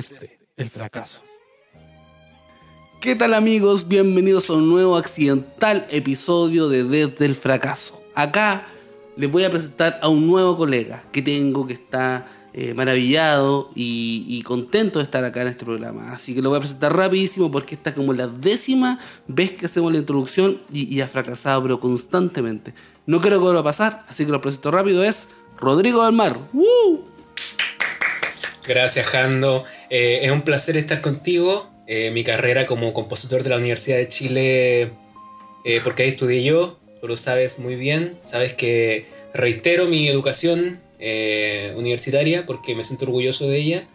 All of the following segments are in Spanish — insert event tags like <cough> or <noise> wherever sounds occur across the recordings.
desde el fracaso. ¿Qué tal amigos? Bienvenidos a un nuevo accidental episodio de Desde el fracaso. Acá les voy a presentar a un nuevo colega que tengo que está eh, maravillado y, y contento de estar acá en este programa. Así que lo voy a presentar rapidísimo porque esta es como la décima vez que hacemos la introducción y, y ha fracasado pero constantemente. No creo que vuelva a pasar, así que lo presento rápido. Es Rodrigo del Mar. ¡Woo! Gracias, Jando. Eh, es un placer estar contigo. Eh, mi carrera como compositor de la Universidad de Chile, eh, porque ahí estudié yo, tú lo sabes muy bien. Sabes que reitero mi educación eh, universitaria porque me siento orgulloso de ella.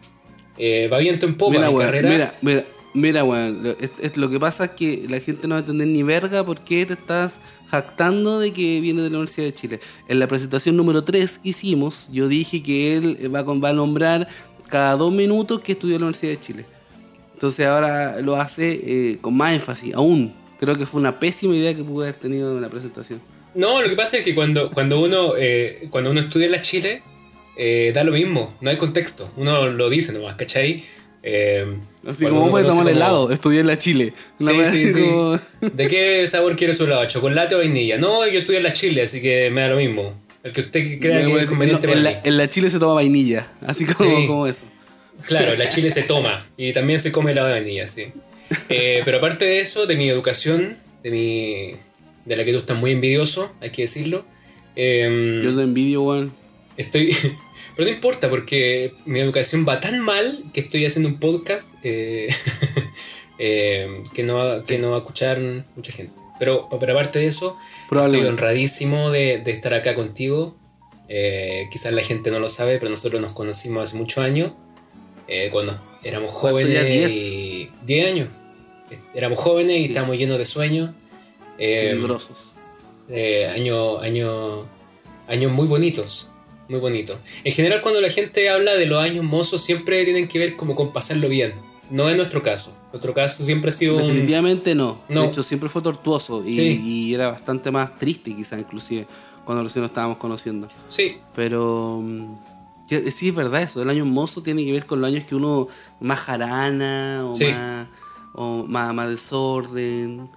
Va viento en popa Mira, mi carrera. mira, mira, mira, weón. Lo, es- es- lo que pasa es que la gente no va a entender ni verga por qué te estás jactando de que viene de la Universidad de Chile. En la presentación número 3 que hicimos, yo dije que él va a, con- va a nombrar cada dos minutos que estudió en la Universidad de Chile. Entonces ahora lo hace eh, con más énfasis, aún. Creo que fue una pésima idea que pude haber tenido en la presentación. No, lo que pasa es que cuando, cuando, uno, eh, cuando uno estudia en la Chile, eh, da lo mismo, no hay contexto. Uno lo dice nomás, ¿cachai? Eh, Así como puede tomar como- helado, estudié en la Chile. Una Sí, sí, como- ¿De qué sabor quiere su helado? ¿Chocolate o vainilla? No, yo estudié en la Chile, así que me da lo mismo. El que usted crea que es conveniente no, en, la, en la Chile se toma vainilla, así como, Sí. como eso. Claro, la chile se toma y también se come helado de vainilla, sí. Eh, pero aparte de eso, de mi educación, de mi de la que tú estás muy envidioso, hay que decirlo. eh, Yo lo envidio, weón. estoy, <laughs> pero no importa porque mi educación va tan mal que estoy haciendo un podcast eh, <laughs> eh, que no que no va a escuchar mucha gente. Pero, pero aparte de eso, estoy honradísimo de, de estar acá contigo. Eh, quizás la gente no lo sabe, pero nosotros nos conocimos hace muchos años, eh, cuando éramos ¿Cuánto jóvenes. ya? ¿Diez? y- 10 años. Éramos jóvenes y estábamos llenos de sueños. Eh, eh, años año, años muy bonitos. Muy bonitos. En general, cuando la gente habla de los años mozos, siempre tienen que ver como con pasarlo bien. No es nuestro caso. Nuestro caso siempre ha sido un, Definitivamente no. No. De hecho, siempre fue tortuoso y, Sí. y era bastante más triste, quizás, inclusive, cuando recién nos estábamos conociendo. Sí, Pero mm, que- sí, es verdad eso. El año mozo tiene que ver con los años que uno más jarana o, Sí. más, o más, más desorden.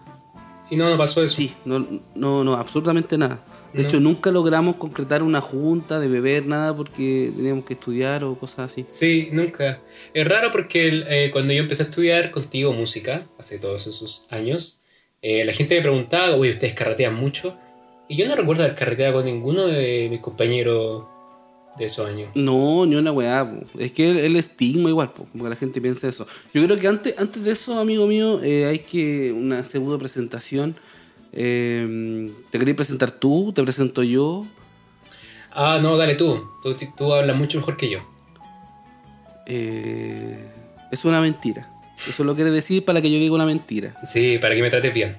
y no, no pasó eso. Sí, no, no, no, absolutamente nada. De No. hecho, nunca logramos concretar una junta de beber nada porque teníamos que estudiar o cosas así. Sí, nunca. Es raro porque eh, cuando yo empecé a estudiar contigo música, hace todos esos años, eh, la gente me preguntaba, oye, ¿ustedes carretean mucho? Y yo no recuerdo haber carreteado con ninguno de mis compañeros de esos años. No, ni una weá. po. Es que el, el estigma igual, po, porque la gente piensa eso. Yo creo que antes, antes de eso, amigo mío, eh, hay que una segunda presentación. Eh, ¿Te querías presentar tú? ¿Te presento yo? Ah, no, dale tú. Tú, tú hablas mucho mejor que yo. Eh, es una mentira. Eso lo quiere decir para que yo diga una mentira. Sí, para que me trates bien.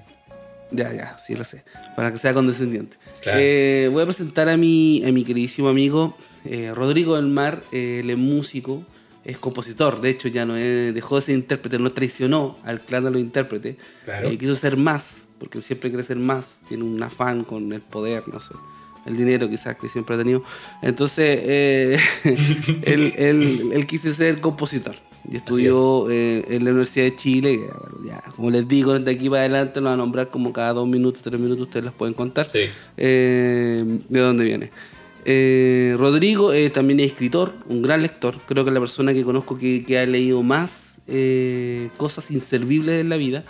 Ya, ya, sí lo sé. Para que sea condescendiente. Claro. Eh, voy a presentar a mi, a mi queridísimo amigo eh, Rodrigo del Mar. eh, él es músico, es compositor. De hecho, ya no es- dejó de ser intérprete, no traicionó al clan de los intérpretes. Claro. Quiso ser más, porque él siempre quiere ser más. Tiene un afán con el poder, no sé. El dinero quizás que siempre ha tenido. Entonces, eh, <laughs> él, él, él quiso ser compositor. Y estudió eh, en la Universidad de Chile. que, bueno, ya, como les digo, de aquí para adelante lo van a nombrar como cada dos minutos, tres minutos, ustedes las pueden contar. Sí. Eh, ¿De dónde viene? Eh, Rodrigo eh, también es escritor, un gran lector. Creo que es la persona que conozco que, que ha leído más eh, cosas inservibles en la vida.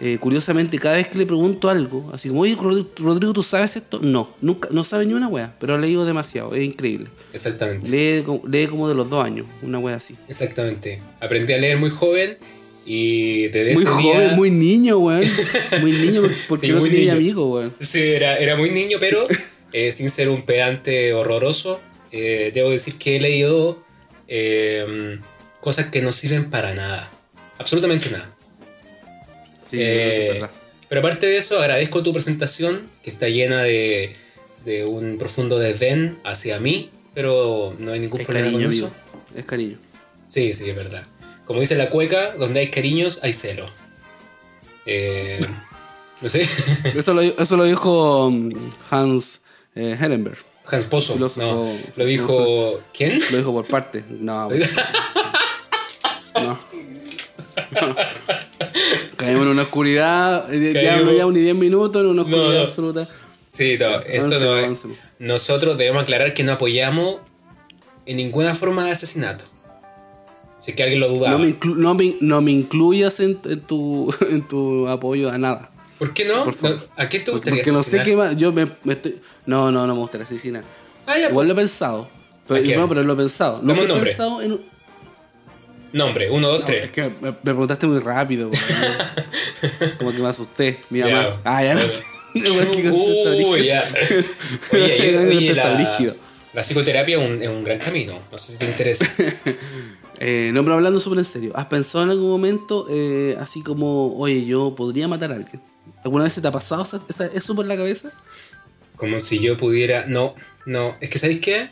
Eh, curiosamente, cada vez que le pregunto algo, así como, oye, Rodrigo, ¿tú sabes esto? No, nunca, no sabe ni una wea, pero ha leído demasiado, es increíble. Exactamente. Lee, co- lee como de los dos años, una wea así. Exactamente. Aprendí a leer muy joven y desde Muy ese joven, día... muy niño, weón. <laughs> Muy niño, porque Sí, no tenía niño. amigos, weón. Sí, era, era muy niño, pero <laughs> eh, sin ser un pedante horroroso, eh, debo decir que he leído cosas que no sirven para nada. Absolutamente nada. Sí, Eh, es verdad. Pero aparte de eso, agradezco tu presentación, que está llena de, de un profundo desdén hacia mí, pero no hay ningún Es problema cariño, con amigo. eso. Es cariño. Sí, sí, es verdad. Como dice la cueca, donde hay cariños hay celos. Eh, no sé, <laughs> Eso lo, eso lo dijo um, Hans eh, Hellenberg. Hans Pozo. No, lo dijo. ¿Quién? Lo dijo por parte. No, <laughs> No. No. <laughs> Caímos en una oscuridad, eh, ya no llevamos ni 10 minutos en una oscuridad No, no. absoluta. Sí, no, Avancemos, no es. Nosotros debemos aclarar que no apoyamos en ninguna forma de asesinato. Si es que alguien lo dudaba. No me, inclu- no me- no me incluyas en, en tu, <laughs> en tu apoyo a nada. ¿Por qué no? Por. No, ¿A quién te Porque, gustaría porque no sé asesinar? qué más. Yo me, me estoy. No, no, no me gustaría asesinar. Ah, ya, Igual lo he pensado. ¿A Pero, no, pero lo he pensado. Nunca un he pensado en. Nombre, uno, dos, No, tres. es que me, me preguntaste muy rápido. <laughs> Como que me asusté. Mi Ya. mamá. Ah, ya no sé. <laughs> Uy, ya. <laughs> Oye, oye, la, la psicoterapia es un, es un gran camino. No sé si te interesa. Eh, no, pero hablando súper en serio. ¿Has pensado en algún momento eh, así como, oye, yo podría matar a alguien? ¿Alguna vez se te ha pasado esa- esa- eso por la cabeza? Como si yo pudiera. No, no. Es que, ¿sabéis qué?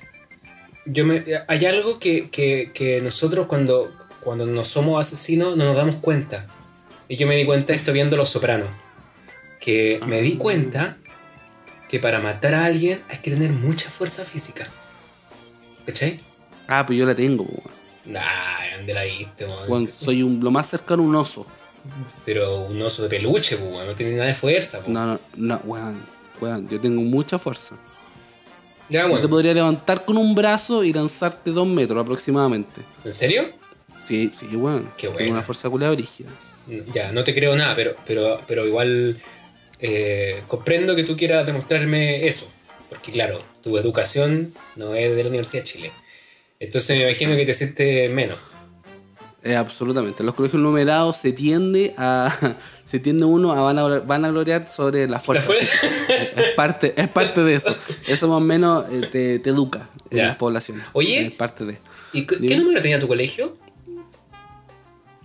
Yo me, hay algo que, que, que nosotros cuando, cuando no somos asesinos no nos damos cuenta. Y yo me di cuenta de esto viendo Los Sopranos. Que me di Ah. cuenta que para matar a alguien hay que tener mucha fuerza física. ¿Cachai? Ah, pues yo la tengo, weón. Nah, ¿dónde la viste, weón? Weón, soy un, lo más cercano a un oso. Pero un oso de peluche, weón, no tiene nada de fuerza, pues. No, no, no, weón. Weón, yo tengo mucha fuerza. Ya, Yo te podría levantar con un brazo y lanzarte dos metros aproximadamente. ¿En serio? Sí, sí, weón. Tengo buena. una fuerza culiada brígida. Ya, no te creo nada, pero, pero, pero igual eh, comprendo que tú quieras demostrarme eso. Porque claro, tu educación no es de la Universidad de Chile. Entonces me imagino que te sientes menos. Eh, absolutamente. En los colegios numerados se tiende a. <laughs> Se tiende uno a van a, van a gloriar sobre la ¿La fuerza. fuerza? es, parte, es parte de eso. Eso más o menos eh, te, te educa en Ya. las poblaciones. Oye. Es parte de. ¿Y qué, qué número tenía tu colegio?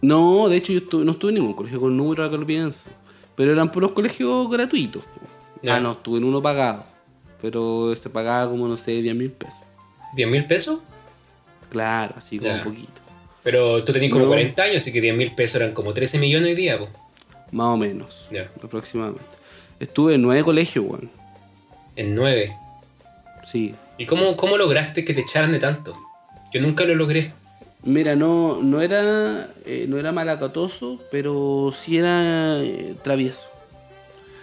No, de hecho yo estuve- no estuve en ningún colegio con número, acá lo pienso. Pero eran puros colegios gratuitos. po. Ya. Ah, no, estuve en uno pagado. Pero se pagaba como, no sé, 10 mil pesos. ¿10 mil pesos? Claro, así como un poquito. Pero tú tenías como No. 40 años, así que 10 mil pesos eran como 13 millones hoy día, pues. Más o menos. Ya. Aproximadamente. Estuve en nueve colegios, weón. En 9. Sí. ¿Y cómo, cómo lograste que te echaran de tanto? Yo nunca lo logré. Mira, no, no era eh, no era malacatoso, pero sí era eh, travieso.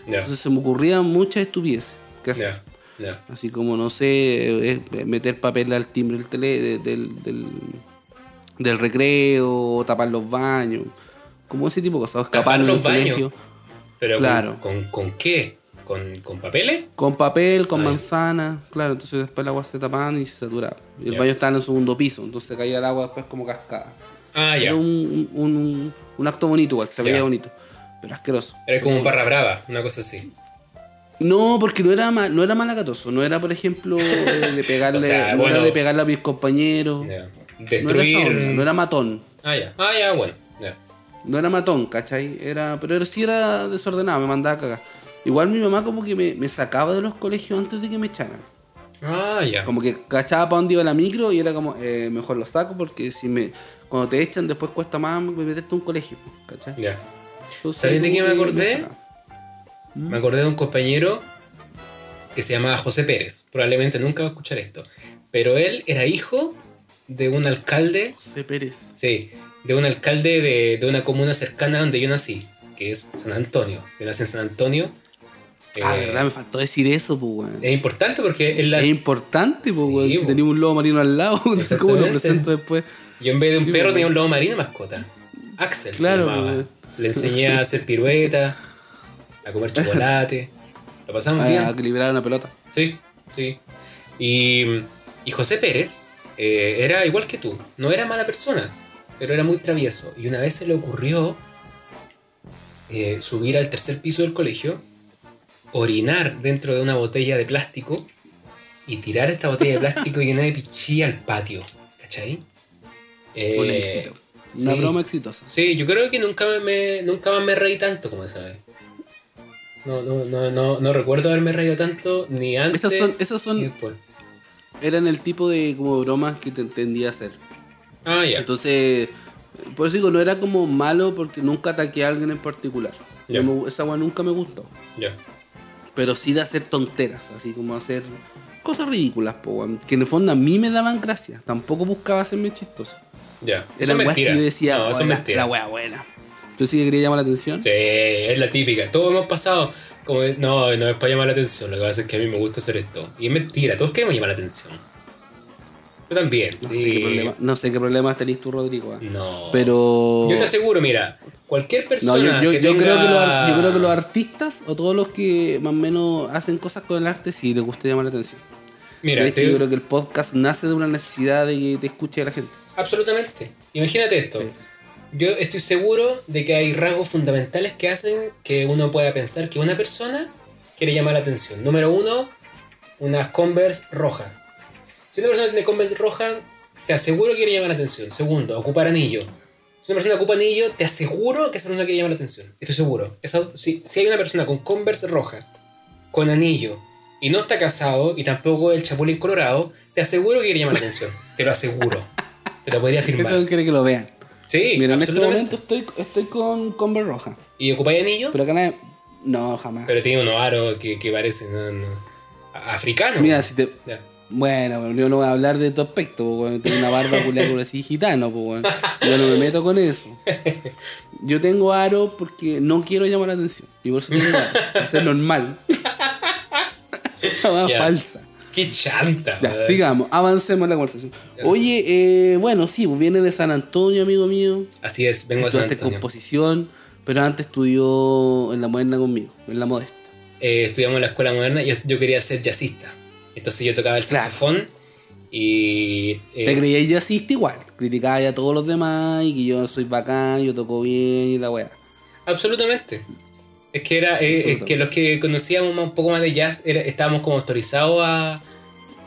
Entonces se me ocurrían muchas estupideces que hacer. Así como, no sé, eh, meter papel al timbre del, tele, de- del, del, del recreo, o tapar los baños, como ese tipo de cosas, escapar los baños. colegio. Pero Claro. ¿con, con, con qué? ¿Con, ¿Con papeles? Con papel, con Ay. manzana, claro, entonces después el agua se tapaban y se saturaba. Y el baño estaba en el segundo piso, entonces caía el agua después como cascada. Ah, ya. Era un, un, un- un acto bonito igual, se veía bonito, pero asqueroso. Era como un barra brava, una cosa así. No, porque no era ma- no era malacatoso, no era por ejemplo eh, de <laughs> pegarle, O sea, no bueno. era de pegarle a mis compañeros, Ya. no era, Destruir. onda, no era matón, Ah, ya. Ah, ya, bueno. No era matón, ¿cachai? Era, pero sí era desordenado, me mandaba a cagar. Igual mi mamá como que me, me sacaba de los colegios antes de que me echaran. Ah, ya. Como que cachaba para dónde iba la micro y era como, eh, mejor lo saco porque si me cuando te echan después cuesta más meterte a un colegio, ¿cachai? Ya. Entonces, ¿Sabes de qué me acordé? sacaba. Me acordé de un compañero que se llamaba José Pérez. Probablemente nunca va a escuchar esto. Pero él era hijo de un alcalde, José Pérez. sí, de un alcalde de, de una comuna cercana donde yo nací, que es San Antonio. Yo nací en San Antonio. Ah, Eh, verdad, me faltó decir eso, pues, weón. Es importante porque en las, Es importante, pues, Sí, weón. Si po. teníamos un lobo marino al lado, <laughs> entonces ¿cómo lo presento después? yo en vez de un Sí, perro tenía un lobo marino mascota. Axel Claro, se llamaba. Le enseñé a hacer pirueta, a comer <laughs> chocolate. Lo pasamos bien. A, a equilibrar una pelota. Sí, sí. Y, y José Pérez eh, era igual que tú. No era mala persona, pero era muy travieso. Y una vez se le ocurrió eh, subir al tercer piso del colegio, orinar dentro de una botella de plástico y tirar esta botella de plástico <laughs> llena de pichí al patio. ¿Cachai? Eh, Un éxito. Una sí. broma exitosa. Sí, yo creo que nunca me, nunca más me reí tanto como esa vez. No, no, no, no, no recuerdo haberme reído tanto ni antes Esas son, esas ni son, después. eran el tipo de como bromas que te entendía hacer. Ah, ya. Entonces, por eso digo, no era como malo porque nunca ataqué a alguien en particular. Ya. No me- esa agua nunca me gustó. Ya. Pero sí de hacer tonteras, así como hacer cosas ridículas, po, que en el fondo a mí me daban gracia. Tampoco buscaba hacerme chistoso. Ya. Eran es weas que yo decía, no, eso "Oh, es la, la wea buena. ¿Tú sí que querías llamar la atención? Sí, es la típica. Todos hemos pasado como, no, no es para llamar la atención. Lo que pasa es que a mí me gusta hacer esto. Y es mentira, todos queremos llamar la atención. Yo también. No, sí. sé qué problema, no sé qué problemas tenés tú, Rodrigo. ah. No. Pero. Yo te aseguro, mira, cualquier No, persona yo, yo- que yo tenga... creo que los, ar- yo creo que los artistas o todos los que más o menos hacen cosas con el arte sí les gusta llamar la atención. Mira, de hecho, te- yo creo que el podcast nace de una necesidad de que te escuche la gente. absolutamente. Imagínate esto. Sí. Yo estoy seguro de que hay rasgos fundamentales que hacen que uno pueda pensar que una persona quiere llamar la atención. Número uno, unas Converse rojas. Si una persona tiene Converse rojas, te aseguro que quiere llamar la atención. Segundo, ocupar anillo. Si una persona ocupa anillo, te aseguro que esa persona quiere llamar la atención. Estoy seguro. Esa- si, si hay una persona con Converse roja, con anillo, y no está casado, y tampoco el chapulín colorado, te aseguro que quiere llamar la atención. Te lo aseguro. Te lo podría afirmar. <laughs> Eso quiere que lo vean. Sí, Mira, en este momento estoy, estoy con Converse roja. ¿Y ocupáis anillo? Pero, Pero acá nadie- No, jamás. tiene unos aros que, que parecen no, no, a- africanos. Mira, si te. Ya. Bueno, yo no voy a hablar de tu aspecto, po, weón. Tengo una barba culiada así gitano, weón. Yo no me meto con eso. Yo tengo aro porque no quiero llamar la atención. Y por eso tengo aro. Eso es normal. Una Ya. falsa. ¡Qué chanta! Ya, sigamos, avancemos en la conversación. Oye, eh, bueno, sí, pues viene de San Antonio, amigo mío. Así es, vengo de San Antonio. composición, pero antes estudió en la moderna conmigo, en la modesta. Eh, estudiamos en la escuela moderna y yo, yo quería ser jazzista. Entonces yo tocaba el Claro. saxofón y... eh, Te creías jazzista igual, criticaba a todos los demás y que yo soy bacán, yo toco bien y la weá. Absolutamente. Es que era eh, es que los que conocíamos un poco más de jazz era- estábamos como autorizados a...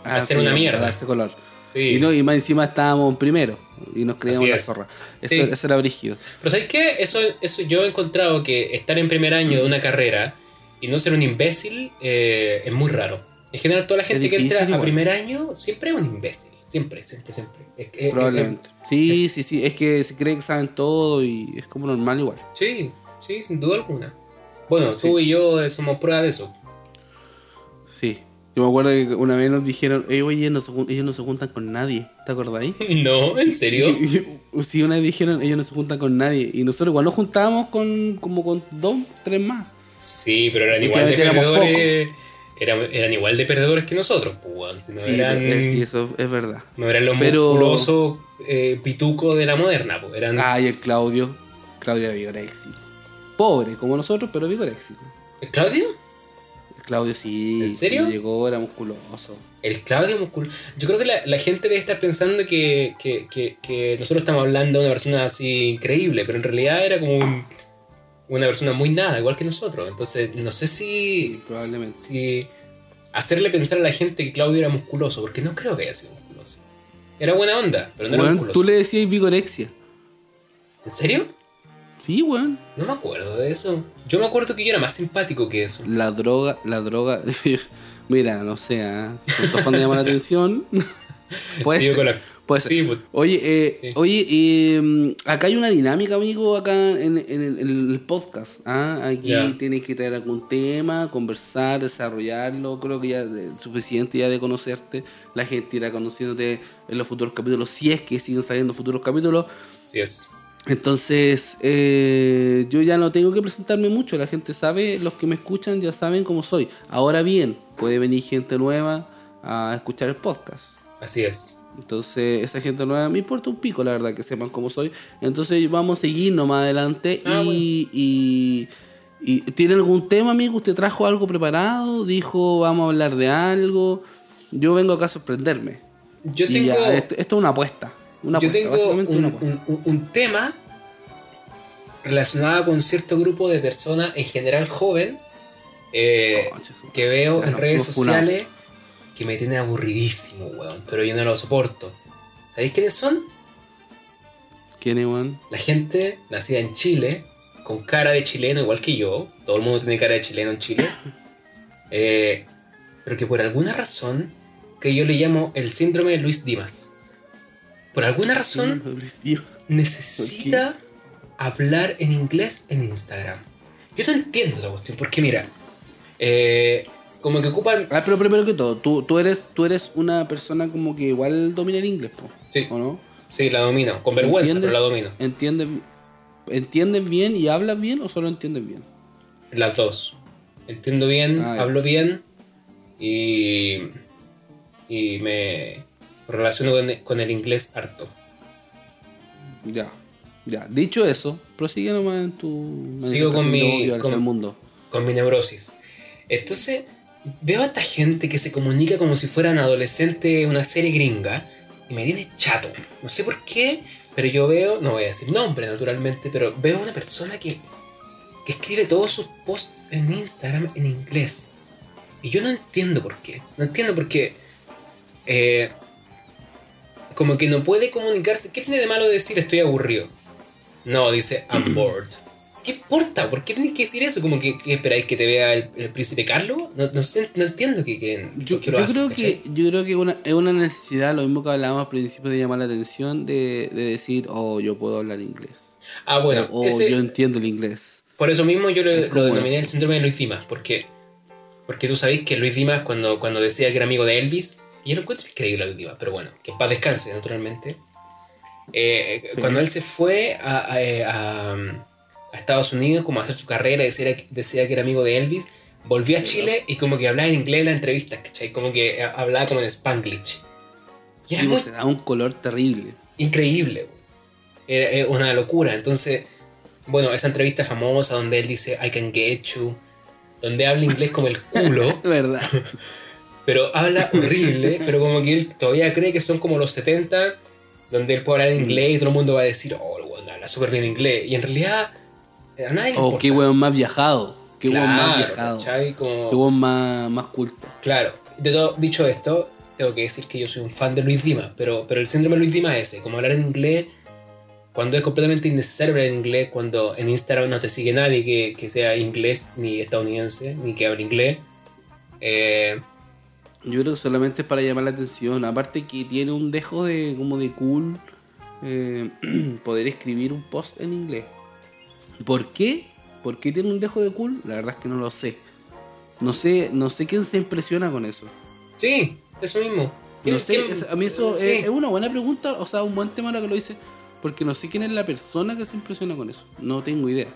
Hacer una mierda. a darse color. Sí. Y, no, y más encima estábamos primero y nos creíamos Así la zorra. Eso, Sí. eso era brígido. Pero ¿sabes qué? Eso, eso yo he encontrado que estar en primer año de una carrera y no ser un imbécil eh, es muy raro. En general, toda la gente que entra a igual. primer año siempre es un imbécil. Siempre, siempre, siempre. Es Probablemente. Sí, sí, sí. Es que se cree que saben todo y es como normal igual. sí, sí, sin duda alguna. Bueno, tú y yo eh, somos prueba de eso. Sí. Yo me acuerdo que una vez nos dijeron, "Eh, oye, ellos no, se, ellos no se juntan con nadie. ¿Te acordáis? <laughs> no, ¿en serio? <laughs> Sí, una vez dijeron, ellos no se juntan con nadie. Y nosotros igual nos juntábamos con como con dos, tres más. Sí, pero eran igual de perdedores. Eran, eran igual de perdedores que nosotros, pues. Si no, sí, eran, eh, sí, eso es verdad. no eran los Pero- musculosos eh, pitucos de la moderna, pues. Eran. Ah, y el Claudio. Claudio era vigorexi. Pobre, como nosotros, pero vigorexi. ¿El Claudio? El Claudio sí. ¿En serio? Llegó, era musculoso. El Claudio Musculoso. Yo creo que la, la gente debe estar pensando que, que, que, que nosotros estamos hablando de una persona así increíble, pero en realidad era como un- una persona muy nada, igual que nosotros. Entonces, no sé si. Probablemente. Si hacerle pensar a la gente que Claudio era musculoso, porque no creo que haya sido musculoso. Era buena onda, pero no era musculoso. tú le decías vigorexia. ¿En serio? Sí, weón. No me acuerdo de eso. Yo me acuerdo que yo era más simpático que eso. La droga, la droga. <laughs> Mira, no sé, ¿ah? ¿Cuántos fans llama la <laughs> atención? <laughs> Con la- puede ser. Sí, pues, Oye, eh, Sí. oye, eh, acá hay una dinámica, amigo, acá en, en el, en el podcast. ¿ah? Aquí tienes que traer algún tema, conversar, desarrollarlo. Creo que ya es suficiente ya de conocerte. La gente irá conociéndote en los futuros capítulos, si es que siguen saliendo futuros capítulos. sí es. Entonces, eh, yo ya no tengo que presentarme mucho, la gente sabe, los que me escuchan ya saben cómo soy. Ahora bien, puede venir gente nueva a escuchar el podcast. Así es. Entonces, esa gente nueva me importa un pico, la verdad, que sepan cómo soy. Entonces, vamos a seguirnos más adelante. Ah, y, y, y- ¿Tiene algún tema, amigo? ¿Usted trajo algo preparado? ¿Dijo, vamos a hablar de algo? Yo vengo acá a sorprenderme. Yo tengo. ya, esto, esto es una apuesta. Una Yo apuesta, tengo un, una apuesta. un- un- un tema relacionado con cierto grupo de personas, en general joven, eh, que veo Ya en redes funados. Que me tiene aburridísimo, weón, pero yo no lo soporto. ¿Sabéis quiénes son? ¿Quién es, weón? La gente nacida en Chile, con cara de chileno igual que yo, todo el mundo tiene cara de chileno en Chile, <laughs> eh, pero que por alguna razón, que yo le llamo el síndrome de Luis Dimas, por alguna razón necesita hablar en inglés en Instagram. Yo no entiendo esa cuestión, porque mira, eh, como que ocupan... Ah, pero primero que todo, tú, tú, eres, tú eres una persona como que igual domina el inglés, po, Sí, ¿o no? Sí, la domino. Con vergüenza, pero la domino. ¿entiendes, ¿Entiendes bien y hablas bien o solo entiendes bien? Las dos. Entiendo bien, Ah, hablo bien y, y me relaciono con, con el inglés harto. Ya. Ya. Dicho eso, prosigue nomás en tu. Sigo con mi- con- el mundo. con mi neurosis. Entonces, veo a esta gente que se comunica como si fueran adolescentes una serie gringa y me tiene chato. No sé por qué, pero yo veo, no voy a decir nombre naturalmente, pero veo una persona que, que escribe todos sus posts en Instagram en inglés. Y yo no entiendo por qué. No entiendo por qué. eh, como que no puede comunicarse. ¿Qué tiene de malo decir estoy aburrido? No, dice I'm <clears throat> bored. ¿Qué importa? ¿Por qué tenés que decir eso? ¿Como que, que esperáis que te vea el, el príncipe Carlos? No, no, sé, no entiendo que, que, Yo, por qué lo yo creo que, yo creo que una, es una necesidad, lo mismo que hablábamos al principio de llamar la atención, de, de decir, oh, yo puedo hablar inglés. Ah, bueno, o ese- yo entiendo el inglés. por eso mismo yo lo, lo denominé el síndrome de Luis Dimas. Porque, porque tú sabéis que Luis Dimas, cuando, cuando decía que era amigo de Elvis, y yo lo encuentro increíble a Luis Dimas, pero bueno, que en paz descanse, naturalmente. Eh, Sí. Cuando él se fue a, a- a- a Estados Unidos como a hacer su carrera decía, decía que era amigo de Elvis, volvió a Chile y como que hablaba en inglés en las entrevistas, ¿cachai? Como que hablaba como en Spanglish. Y era Sí, muy pues, se da un color terrible. increíble. Era, era una locura. Entonces, bueno, esa entrevista famosa donde él dice I can get you, donde habla inglés como el culo, <laughs> ¿Verdad? pero habla horrible, pero como que él todavía cree que son como los 70, donde él puede hablar en inglés y todo el mundo va a decir, oh, weón habla súper bien inglés. Y en realidad, a nadie le O importa. Qué weón más viajado. Qué weón más Claro, viajado. Como- Qué weón más, más culto. Claro, de todo, dicho esto, tengo que decir que yo soy un fan de Luis Dimas, pero, pero el síndrome de Luis Dimas es ese, como hablar en inglés cuando es completamente innecesario hablar en inglés, cuando en Instagram no te sigue nadie que, que sea inglés, ni estadounidense, ni que hable inglés. Eh, Yo creo que solamente es para llamar la atención. Aparte que tiene un dejo de como de cool eh, <clears throat> poder escribir un post en inglés. ¿Por qué? ¿Por qué tiene un dejo de cool? La verdad es que no lo sé. No sé, no sé quién se impresiona con eso. sí, eso mismo. No ¿Quién- sé, es- a mí eso sí. es, es una buena pregunta, o sea, un buen tema lo que lo dice, porque no sé quién es la persona que se impresiona con eso. No tengo idea.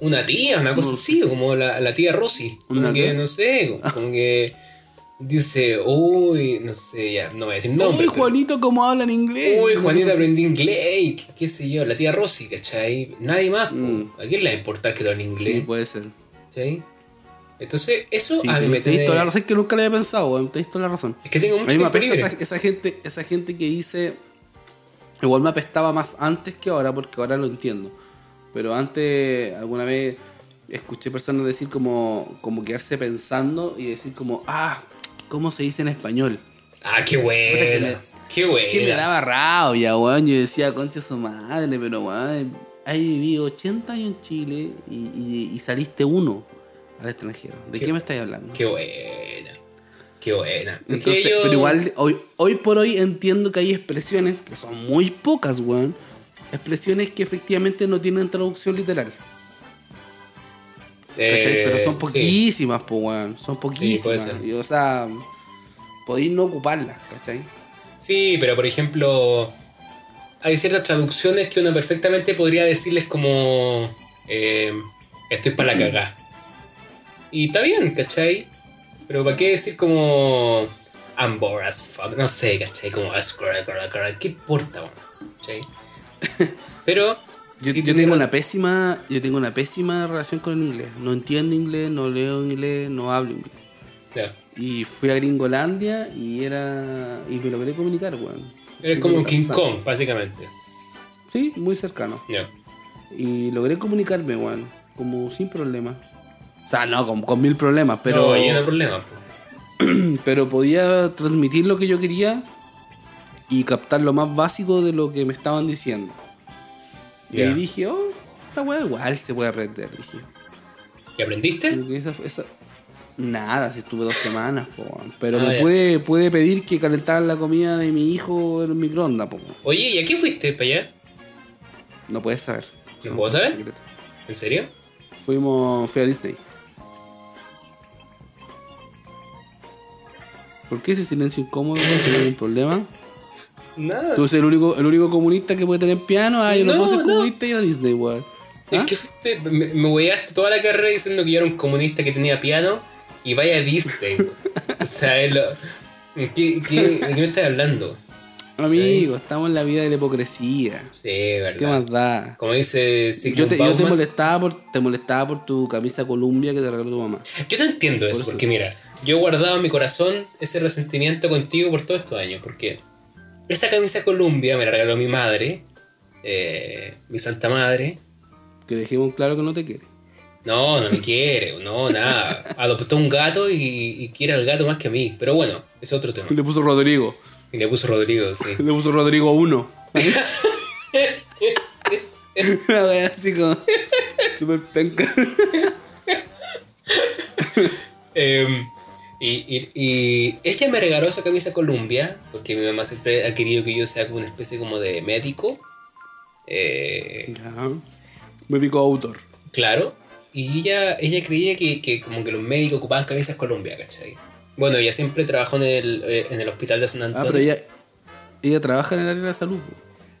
Una tía, una cosa No. así, como la, la tía Rosy. Como ¿Una que, no sé, como que <laughs> dice, uy, no sé, ya, no voy a decir nombre. Uy, pero- Juanito, ¿cómo hablan inglés? Uy, sé. aprendí inglés, qué, sé yo, la tía Rosy, ¿cachai? Nadie más. Mm. ¿a quién le va a importar que tú hables Sí, inglés? puede ser. ¿cachai? Entonces, eso Sí, a mí me tiene... toda la razón, es que nunca lo había pensado, weón, tenés toda la razón. Es que tengo mucho tiempo libre. esa, esa gente, esa gente que dice. Igual me apestaba más antes que ahora, porque ahora lo entiendo. Pero antes, alguna vez escuché personas decir como, como quedarse pensando y decir como, ah, ¿cómo se dice en español? Ah, qué buena. Qué buena. Que me daba rabia, weón. Yo decía, concha su madre, pero weón, has vivido 80 años en Chile y, y- y saliste uno al extranjero. ¿De Qué- qué, me estáis hablando? Qué buena. Qué buena. Entonces, yo- pero igual, hoy, hoy por hoy entiendo que hay expresiones, que son muy pocas, weón. Expresiones que efectivamente no tienen traducción literal. Eh, pero son sí. poquísimas, pues, weón. Son poquísimas. Y, o sea, podéis no ocuparlas, ¿cachai? Sí, pero por ejemplo, hay ciertas traducciones que uno perfectamente podría decirles como eh, estoy para la <clears throat> cagá. Y está bien, ¿cachai? Pero ¿para qué decir como I'm bored as fuck? No sé, ¿cachai? Como ¿qué importa, weón? ¿cachai? <laughs> Pero Yo, tengo una pésima, yo tengo una pésima relación con el inglés. No entiendo inglés, no leo inglés, no hablo inglés. ya. Y fui a Gringolandia y era. y me logré comunicar, weón. Eres como un King. Kong, básicamente. Sí, muy cercano. Ya. Y logré comunicarme, weón. Como sin problema. O sea, no, con, con mil problemas, pero. No, ahí no hay problema. po. <clears throat> pero podía transmitir lo que yo quería y captar lo más básico de lo que me estaban diciendo. Y dije, oh, esta weá igual se puede aprender, dije. ¿Y aprendiste? Esa- esa- Nada, si estuve dos semanas, po, pero Ah, me pude, pude pedir que calentaran la comida de mi hijo en el microondas, po. Oye, ¿y a qué fuiste para allá? no puedes saber. ¿No puedo saber? secreto. ¿En serio? Fuimos, fui a Disney. ¿Por qué ese silencio incómodo? ¿Tiene algún problema? Nada. Tú eres el único, el único comunista que puede tener piano. Ah, yo no, No, puedo ser comunista y ir a Disney, weón. Es ¿Ah? que fuiste, me, me hueaste toda la carrera diciendo que yo era un comunista que tenía piano y vaya a Disney. <laughs> o sea, es lo, ¿qué, qué, ¿de qué me estás hablando? Amigo, estamos en la vida de la hipocresía. Sí, ¿Qué verdad. más da? Como dice Yo te, yo te molestaba por te molestaba por tu camisa Columbia que te regaló tu mamá. Yo no entiendo eso, Por eso. porque mira, yo he guardado en mi corazón ese resentimiento contigo por todos estos años, porque esa camisa Columbia me la regaló mi madre, eh, mi santa madre. Que dejemos claro que no te quiere. No, no me quiere, no, nada. Adoptó un gato y, y quiere al gato más que a mí, pero bueno, es otro tema. Le puso Rodrigo. Y le puso Rodrigo, sí. Le puso Rodrigo 1. <laughs> Una wea así como. Super penca. Em, y, y- y ella me regaló esa camisa Columbia, porque mi mamá siempre ha querido que yo sea como una especie como de médico. Eh, Ya. Picó autor. Claro. Y ella, ella creía que, que como que los médicos ocupaban camisas Columbia, ¿cachai? Bueno, ella siempre trabajó en el, eh, en el hospital de San Ah, Antonio. pero ella. Ella trabaja en el área de la salud.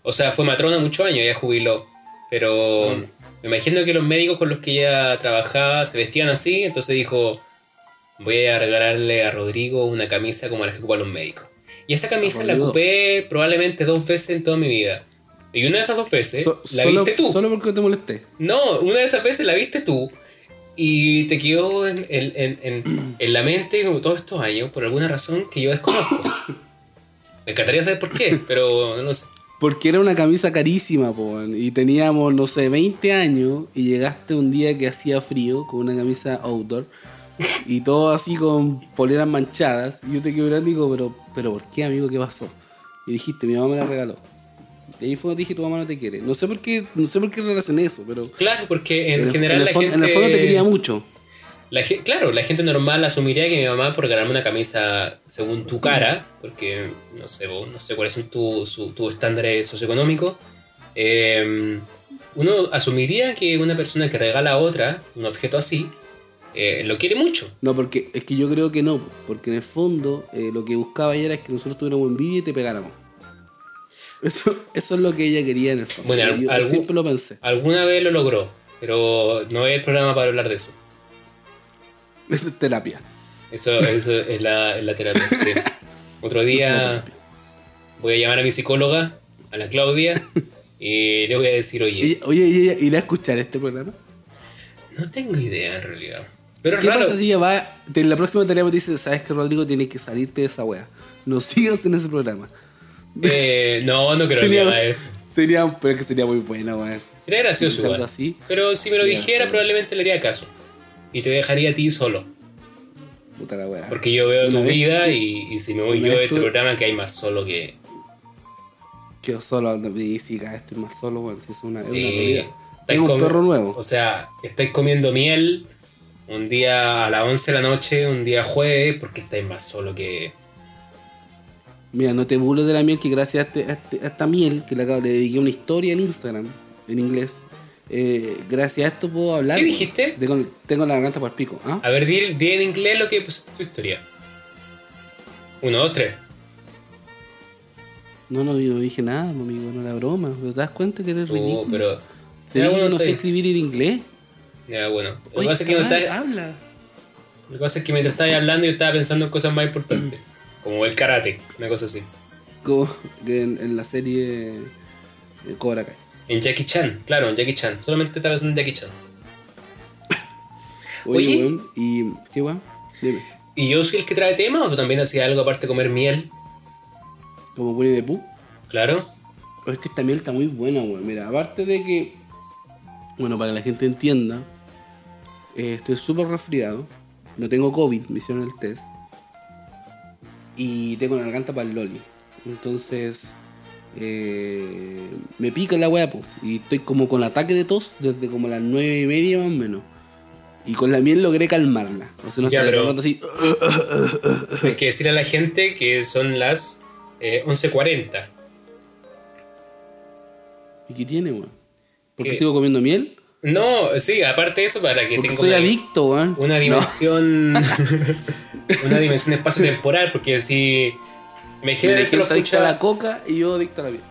O sea, fue matrona muchos años, ella jubiló. Pero Mm. me imagino que los médicos con los que ella trabajaba se vestían así, entonces dijo, voy a regalarle a Rodrigo una camisa como las que ocupan los médicos. Y esa camisa la ocupé probablemente dos veces en toda mi vida. Y una de esas dos veces So- la solo, viste tú. Solo porque te molesté. No, una de esas veces la viste tú y te quedó en, en- en- en- <clears throat> en la mente como todos estos años por alguna razón que yo desconozco. <coughs> Me encantaría saber por qué, pero no lo sé. Porque era una camisa carísima, po, y teníamos, no sé, 20 años y llegaste un día que hacía frío con una camisa outdoor y todo así con poleras manchadas. Y yo te quedé mirando y digo, pero, pero ¿por qué, amigo? ¿Qué pasó? Y dijiste, mi mamá me la regaló. Y ahí fue cuando dije, tu mamá no te quiere. No sé por qué, no sé por qué relacioné eso, pero Claro, porque en general el la gente... en el fondo te quería mucho. La claro, la gente normal asumiría que mi mamá por ganarme una camisa según tu cara, porque no sé, vos- no sé cuáles son tus su, tus estándares socioeconómicos, eh, uno asumiría que una persona que regala a otra un objeto así eh, lo quiere mucho. No, porque es que yo creo que no, porque en el fondo eh, lo que buscaba ella era que nosotros tuviéramos envidia y te pegáramos. Eso, eso es lo que ella quería en el fondo. Bueno, yo, yo algún- siempre lo pensé. Alguna vez lo logró, pero no es el programa para hablar de eso. <laughs> Eso es terapia. Eso, eso es, la, es la terapia. sí. <laughs> Otro día voy a llamar a mi psicóloga, a la Claudia, <laughs> y le voy a decir, oye, oye, ¿y ella irá a escuchar este programa? no tengo idea en realidad. Pero ¿Qué raro. pasa si ella va, de la próxima tarea te dice, sabes que Rodrigo tiene que salirte de esa wea? No sigas en ese programa. Eh, no, no creo que Sería- haga eso. Sería, pero que sería muy buena, weón. Sería gracioso igual. así. Pero si me lo dijera, gracioso. probablemente le haría caso. Y te dejaría a ti solo. Puta la wea. Porque yo veo Una tu vida y, y si me voy una yo de este programa que hay más solo que... Quedo solo, y si cada estoy más solo, weón. si es una, es una Sí. Estáis Tengo un perro nuevo. O sea, estáis comiendo miel un día a las 11 de la noche, un día jueves, porque estáis más solo que... Mira, no te burles de la miel que gracias a, este- a este- a esta miel que le, acabo- le dediqué una historia en Instagram, en inglés. eh, gracias a esto puedo hablar. ¿Qué dijiste? Tengo, tengo la garganta para el pico. ¿ah? A ver, di, di en inglés lo que pusiste tu historia. Uno, dos, tres. No, no, yo no dije nada, amigo, no era broma. ¿Te das cuenta que eres Oh, ridículo? pero... Te no sé escribir en inglés. Ya, bueno. Lo que pasa es que mientras- cabal, habla. Lo que pasa es que mientras estabas hablando yo estaba pensando en cosas más importantes. Como el karate, una cosa así. Como en, en la serie eh, Cobra Kai. En Jackie Chan, claro, en Jackie Chan. Solamente estaba pensando en Jackie Chan. <laughs> Oye, Oye. weón, ¿y qué weón? Dime, ¿Y yo soy el que trae tema o tú también hacías algo aparte de comer miel? ¿como Winnie the Pooh? Claro. Pero es que esta miel está muy buena, weón. Mira, aparte de que, bueno, para que la gente entienda, eh, estoy súper resfriado. No tengo COVID, me hicieron el test. Y tengo la garganta para el loli. Entonces, eh, me pica la weá, po. Y estoy como con ataque de tos desde como las nueve y media más o menos. Y con la miel logré calmarla. O sea, no Ya, pero- así. <laughs> Hay que decirle a la gente que son las eh, 11.40. ¿Y qué tiene, weón? ¿Por ¿Qué? sigo comiendo miel? No, sí, aparte de eso, para que Porque tenga soy una, adicto, weón. una No. dimensión. <laughs> una dimensión espacio-temporal, porque si Imagínate Hay que lo adicta a escucha. la coca y yo adicto a la miel.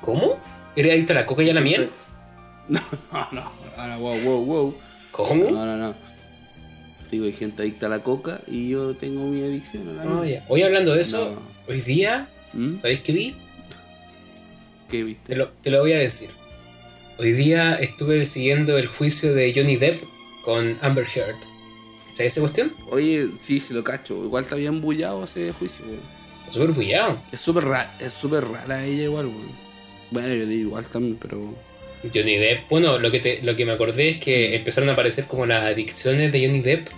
¿Cómo? ¿Eres adicto a la coca y a la miel? <laughs> No, no, no. Ahora, wow, wow, wow. ¿Cómo? No, no, no. Digo, hay gente adicta a la coca y yo tengo mi adicción a la Ah, miel. ya. Hoy hablando de eso, No. hoy día, ¿Mm? ¿sabéis qué vi? ¿Qué viste? Te lo, te lo voy a decir. Hoy día estuve siguiendo el juicio de Johnny Depp con Amber Heard. ¿Sabes esa cuestión? Oye, sí, sí lo cacho. Igual está bien bullado ese juicio. Está súper bullado. Es súper rara, es súper rara ella igual, weón. Bueno, yo digo igual también, pero... Johnny Depp, bueno, lo que, te- lo que me acordé es que empezaron a aparecer como las adicciones de Johnny Depp.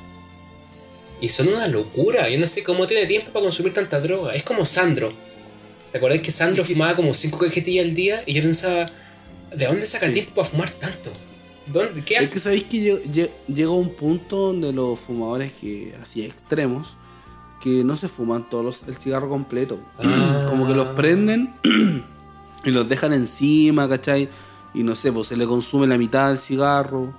Y son una locura. Yo no sé cómo tiene tiempo para consumir tanta droga. Es como Sandro. ¿Te acordás que Sandro fumaba como 5 cajetillas al día? Y yo pensaba, ¿de dónde saca Sí. tiempo para fumar tanto? ¿Dónde, ¿Qué Es hace? que sabéis que lle- lle- llega un punto donde los fumadores que así extremos que no se fuman todos los- el cigarro completo. Ah. <clears throat> Como que los prenden <clears throat> y los dejan encima, ¿cachai? Y no sé, pues se le consume la mitad del cigarro.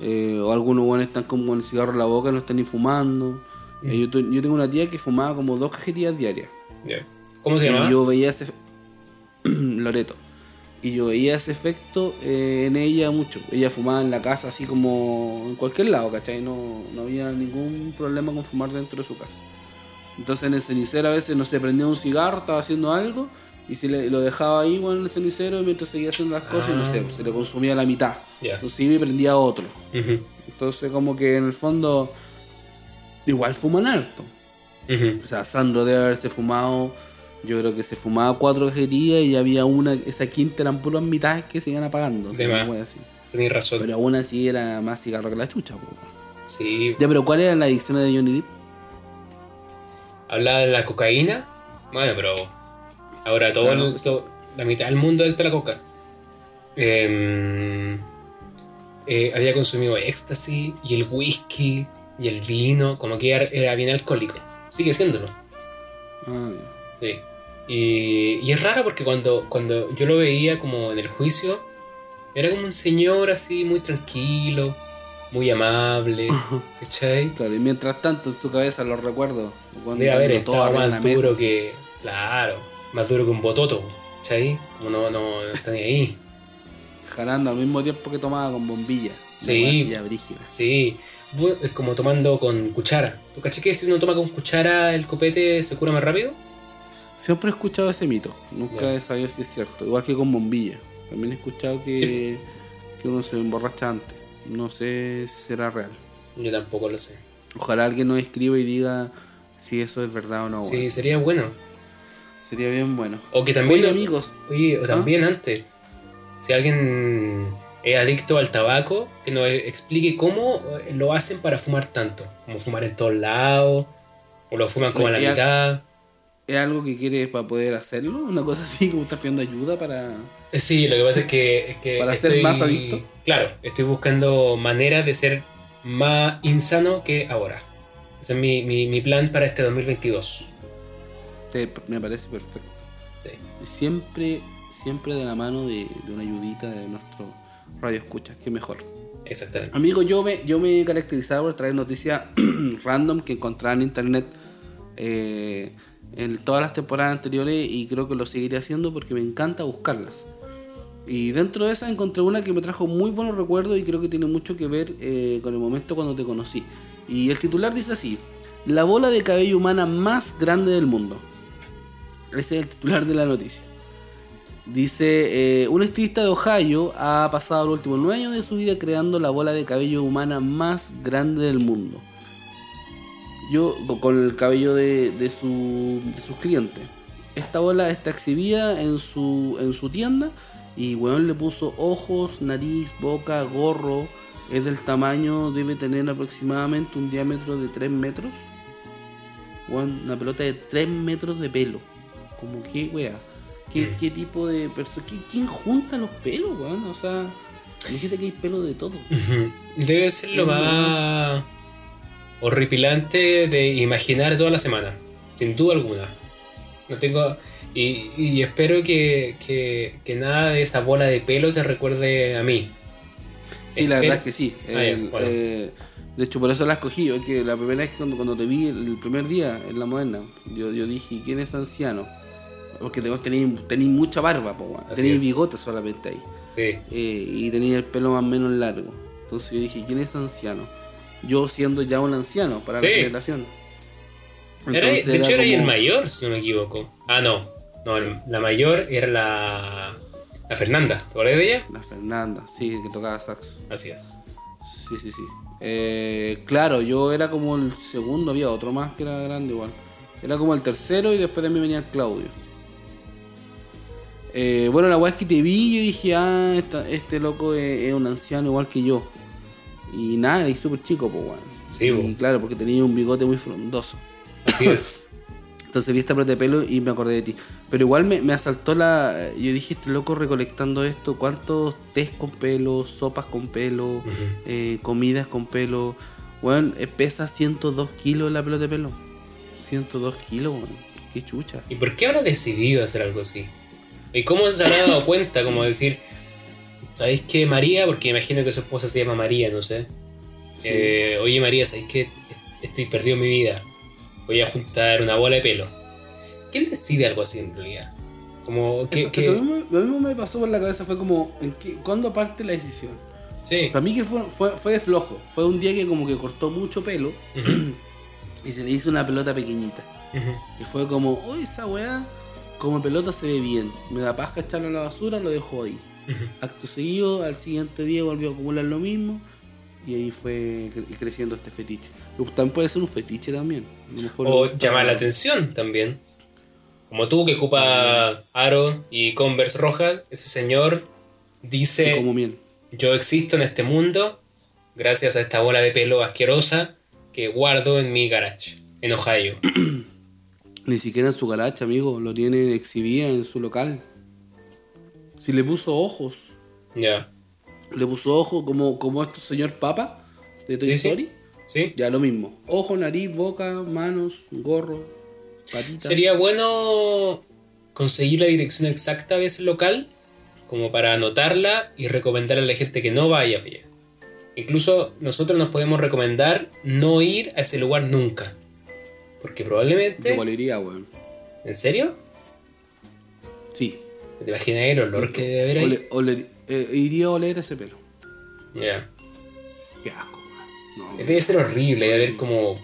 eh, o algunos buenos están como con el cigarro en la boca y no están ni fumando. Eh, yo, yo tengo una tía que fumaba como dos cajetillas diarias. ¿Cómo se llama? Yo veía ese. <clears throat> Loreto. Y yo veía ese efecto eh, en ella mucho. Ella fumaba en la casa así como en cualquier lado, ¿cachai? No, no había ningún problema con fumar dentro de su casa. Entonces en el cenicero a veces no se prendía un cigarro, estaba haciendo algo y si le, lo dejaba ahí bueno, en el cenicero mientras seguía haciendo las cosas y no Ah. sé, se le consumía la mitad. Ya. Entonces iba y prendía otro. Entonces como que en el fondo igual fuman harto. O sea, Sandro debe haberse fumado, yo creo que se fumaba cuatro cajetillas y había una, esa quinta eran puras mitades que se iban apagando. De más. Tenés razón. Pero aún así era más cigarro que la chucha. po. Sí. Ya, pero ¿cuál era la adicción de Johnny Depp? Hablaba de la cocaína. Bueno, pero ahora todo, Claro. el- todo- la mitad del mundo a la coca. Em, eh, había consumido éxtasis y el whisky y el vino, como que era, era bien alcohólico. Sigue siéndolo. Ah. Sí. Y, y es raro porque cuando, cuando yo lo veía como en el juicio, era como un señor así muy tranquilo, muy amable, ¿cachai? Claro, y mientras tanto en su cabeza los recuerdo. Cuando Debe haber estado más mesa, duro que. Claro, más duro que un bototo, ¿cachai? Como no, no, no está ni ahí. Jalando al mismo tiempo que tomaba con bombilla. Sí. Brígida. Sí, es como tomando con cuchara. ¿Tú caché que si uno toma con cuchara el copete se cura más rápido? Siempre he escuchado ese mito. Nunca he sabido si es cierto. Igual que con bombilla. También he escuchado que, que uno se emborracha antes. No sé si será real. Yo tampoco lo sé. Ojalá alguien nos escriba y diga si eso es verdad o no. Sí, sería bueno. Sería bien bueno. O que también. Oye, amigos, Oye, o ¿Ah? también antes, si alguien es adicto al tabaco, que nos explique cómo eh, lo hacen para fumar tanto. Como fumar en todos lados, o lo fuman como a la mitad. ¿Es algo que quieres para poder hacerlo? Una cosa así, como estás pidiendo ayuda para. Eh, Sí, lo que pasa es que, es que ¿Para ser más adicto? Claro, estoy buscando maneras de ser más insano que ahora. Ese es mi, mi, mi plan para este 2022. Sí, me parece perfecto. Sí. Siempre, siempre de la mano de, de una ayudita de nuestro radio escucha, que mejor. Exactamente. Amigo, yo me, yo me he caracterizado por traer noticias <clears throat> random que encontraba en internet eh, en todas las temporadas anteriores y creo que lo seguiré haciendo porque me encanta buscarlas. Y dentro de esas encontré una que me trajo muy buenos recuerdos y creo que tiene mucho que ver eh, con el momento cuando te conocí. Y el titular dice así, la bola de cabello humana más grande del mundo. Ese es el titular de la noticia. Dice, eh, un estilista de Ohio ha pasado los últimos nueve años de su vida creando la bola de cabello humana más grande del mundo. Yo, co- con el cabello de, de, su- de sus clientes. Esta bola está exhibida en su, en su tienda y weón le puso ojos, nariz, boca, gorro. Es del tamaño, debe tener aproximadamente un diámetro de 3 metros. Weón, una pelota de 3 metros de pelo. Como que, wea. ¿Qué, Mm. qué tipo de persona? ¿Quién junta los pelos, weón? O sea, imagínate que hay pelo de todo. <laughs> Debe ser lo más horripilante de imaginar toda la semana, sin duda alguna. No tengo. Y, y espero que, que- que nada de esa bola de pelo te recuerde a mí. Sí, la verdad es que sí. Ah, bueno. eh, De hecho, por eso la escogí. Que la primera vez cuando, cuando te vi el primer día en la moderna, yo, yo dije, ¿quién es anciano? Porque tenéis mucha barba, tenéis bigote solamente ahí. Sí. Eh, y tenéis el pelo más o menos largo. Entonces yo dije, ¿quién es anciano? Yo siendo ya un anciano para la generación. de hecho, era, el mayor, si no me equivoco. Ah, no. No, la mayor era la, la Fernanda. ¿Te acuerdas de ella? La Fernanda, sí, que tocaba saxo. Así es. Sí, sí, sí. Eh, claro, yo era como el segundo, había otro más que era grande igual. Era como el tercero y después de mí venía el Claudio. Eh, bueno, la weá es que te vi y yo dije, ah, este loco es, un anciano igual que yo. Y nada, y súper chico, pues, weón. Sí, y, claro, porque tenía un bigote muy frondoso. Así es. <laughs> Entonces vi esta plata de pelo y me acordé de ti. Pero igual me, asaltó la. Yo dije, este loco recolectando esto. ¿Cuántos test con pelo, sopas con pelo, eh, comidas con pelo? Bueno, eh, pesa 102 kilos la pelota de pelo. 102 kilos, weón. Qué chucha. ¿Y por qué habrá decidido hacer algo así? ¿Y cómo se habrá dado cuenta? Como decir, ¿sabéis qué, María? Porque imagino que su esposa se llama María, no sé. Eh, Oye, María, ¿sabéis qué? Estoy perdido en mi vida voy a juntar una bola de pelo. ¿Quién decide algo así en realidad? Como que, Lo, mismo, me pasó por la cabeza, fue como, ¿en qué, ¿cuándo parte la decisión? Sí. Para mí que fue, fue, de flojo. Fue un día que como que cortó mucho pelo <clears throat> y se le hizo una pelota pequeñita. Y fue como, uy, esa weá, como pelota se ve bien. Me da paja echarlo a la basura, lo dejo ahí. Acto seguido, al siguiente día volvió a acumular lo mismo y ahí fue creciendo este fetiche. También puede ser un fetiche también. o llamar la atención también. Como tú que ocupa aro y converse roja, ese señor dice, como bien. yo existo en este mundo gracias a esta bola de pelo asquerosa que guardo en mi garage, en Ohio. <clears throat> Ni siquiera en su garage, amigo, lo tiene exhibida en su local. Si le puso ojos. Ya. Le puso ojos como, como este señor Papa de Toy Story. Sí. Ya lo mismo. Ojo, nariz, boca, manos, gorro, patitas. Sería bueno conseguir la dirección exacta de ese local como para anotarla y recomendar a la gente que no vaya allá. Incluso nosotros nos podemos recomendar no ir a ese lugar nunca. Porque probablemente... Yo iría, weón. ¿En serio? Sí. ¿Te imaginas el olor que debe haber ahí? Eh, iría a oler ese pelo. Ya. Qué asco. Debe ser horrible, debe haber como,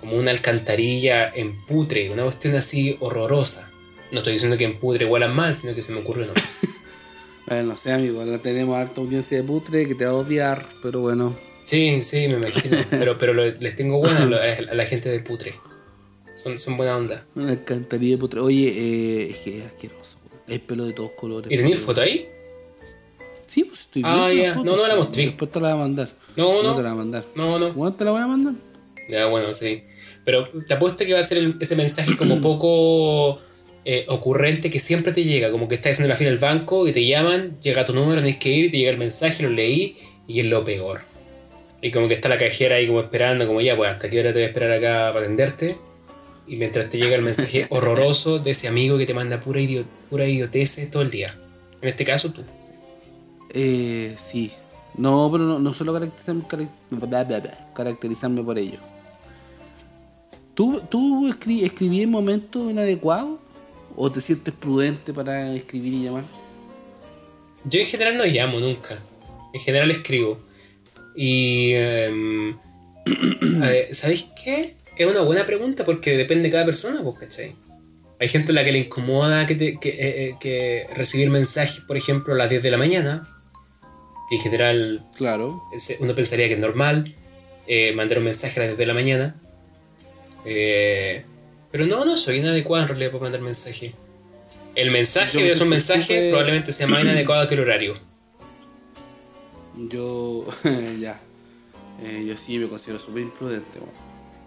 como una alcantarilla en putre, una cuestión así horrorosa. No estoy diciendo que en putre huelan mal, sino que se me ocurre no. <laughs> bueno, no sé, amigo, ahora tenemos harta audiencia de putre que te va a odiar, pero bueno. Sí, sí, me imagino. pero pero les tengo buena a la gente de putre. Son, son buena onda. <laughs> Una alcantarilla de putre. Oye, eh, es que es asqueroso. Hay pelo de todos colores. ¿Y tenéis foto ahí? Sí, pues estoy viendo. Ah, ya. No, no la mostré. Después te la voy a mandar. No, no. No te la voy a mandar. No, no. ¿Cuándo te la voy a mandar? Ya, bueno, sí. Pero te apuesto que va a ser ese mensaje como <clears throat> poco eh, ocurrente que siempre te llega. Como que estás haciendo la fila del banco y te llaman, llega tu número, tienes que ir, y te llega el mensaje, lo leí y es lo peor. Y como que está la cajera ahí como esperando, como ya, pues hasta qué hora te voy a esperar acá para atenderte. Y mientras te llega el mensaje <laughs> horroroso de ese amigo que te manda pura, idiot pura idiotez todo el día. En este caso tú. Eh, sí. No, pero no, no suelo caracterizarme, caracterizarme por ello. ¿Tú, tú escribí en momentos inadecuados? ¿O te sientes prudente para escribir y llamar? Yo en general no llamo nunca. En general escribo. Y... Em, <clears throat> ¿Sabéis qué? Es una buena pregunta porque depende de cada persona, pues, ¿cachai? Hay gente a la que le incomoda que, eh, eh, que recibir mensajes, por ejemplo, a las 10 de la mañana en general claro. uno pensaría que es normal eh, mandar un mensaje a las 10 de la mañana. Eh, pero no, no soy inadecuado en realidad para mandar mensaje. El mensaje de esos mensajes probablemente sea más inadecuado que el horario. Yo, <laughs> ya. Eh, yo sí me considero súper imprudente.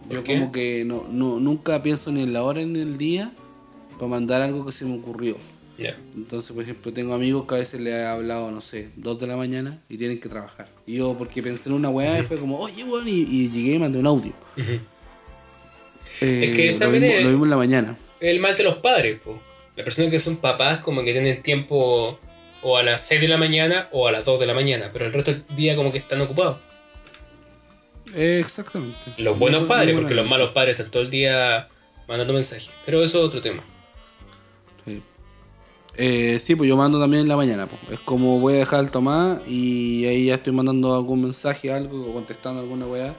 Yo como que no, no, nunca pienso ni en la hora ni en el día para mandar algo que se me ocurrió. Entonces, por ejemplo, tengo amigos que a veces le he hablado, no sé, dos de la mañana y tienen que trabajar. Y yo, porque pensé en una weá, y fue como, oye, weón, y, llegué y mandé un audio. Eh, es que lo mismo, lo mismo en la mañana. El mal de los padres, po. Las personas que son papás, como que tienen tiempo o a las 6 de la mañana o a las 2 de la mañana, pero el resto del día, como que están ocupados. Eh, exactamente. Los buenos padres, porque los malos padres están todo el día mandando mensajes. Pero eso es otro tema. Sí. Eh, sí, pues yo mando también en la mañana. Pues. Es como voy a dejar el Tomás y ahí ya estoy mandando algún mensaje, algo, o contestando alguna weá.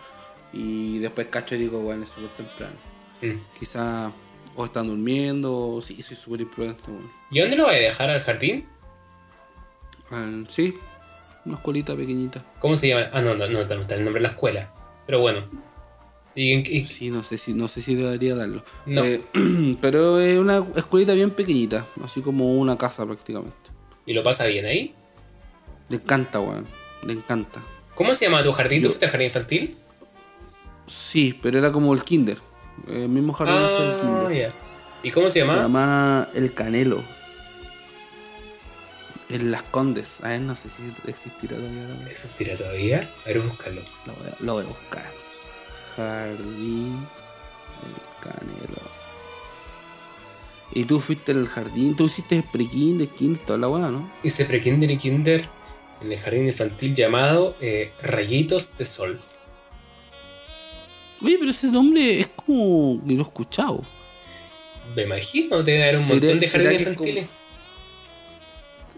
Y después cacho y digo, bueno, es súper temprano. Mm. Quizás o están durmiendo, o sí, soy súper imprudente. ¿Y dónde lo vas a dejar al jardín? Al- sí, una escuelita pequeñita. ¿Cómo se llama? Ah, no, no, no, no está el nombre de la escuela. Pero bueno. ¿Y, Sí, no sé si, no sé si debería darlo. No. Eh, <clears throat> pero es una escuelita bien pequeñita, así como una casa prácticamente. y lo pasa bien ahí? Le encanta, weón. Le encanta. ¿Cómo se llama tu jardín? ¿Tú Yo- fuiste al jardín infantil? Sí, pero era como el kinder. El mismo jardín Ah, kinder. ¿Y cómo se Se llama? llama El Canelo. En Las Condes. A ver, no sé si existirá todavía. ¿Existirá todavía? A ver, búscalo. Lo voy a, lo voy a buscar. Jardín El Canelo. Y tú fuiste al jardín, tú hiciste pre-kinder, kinder, toda la weá, ¿no? Hice pre-kinder y kinder en el jardín infantil llamado eh, Rayitos de Sol. Oye, pero ese nombre es como que lo he escuchado. Me imagino, debe haber un ¿Será- montón de jardines infantiles.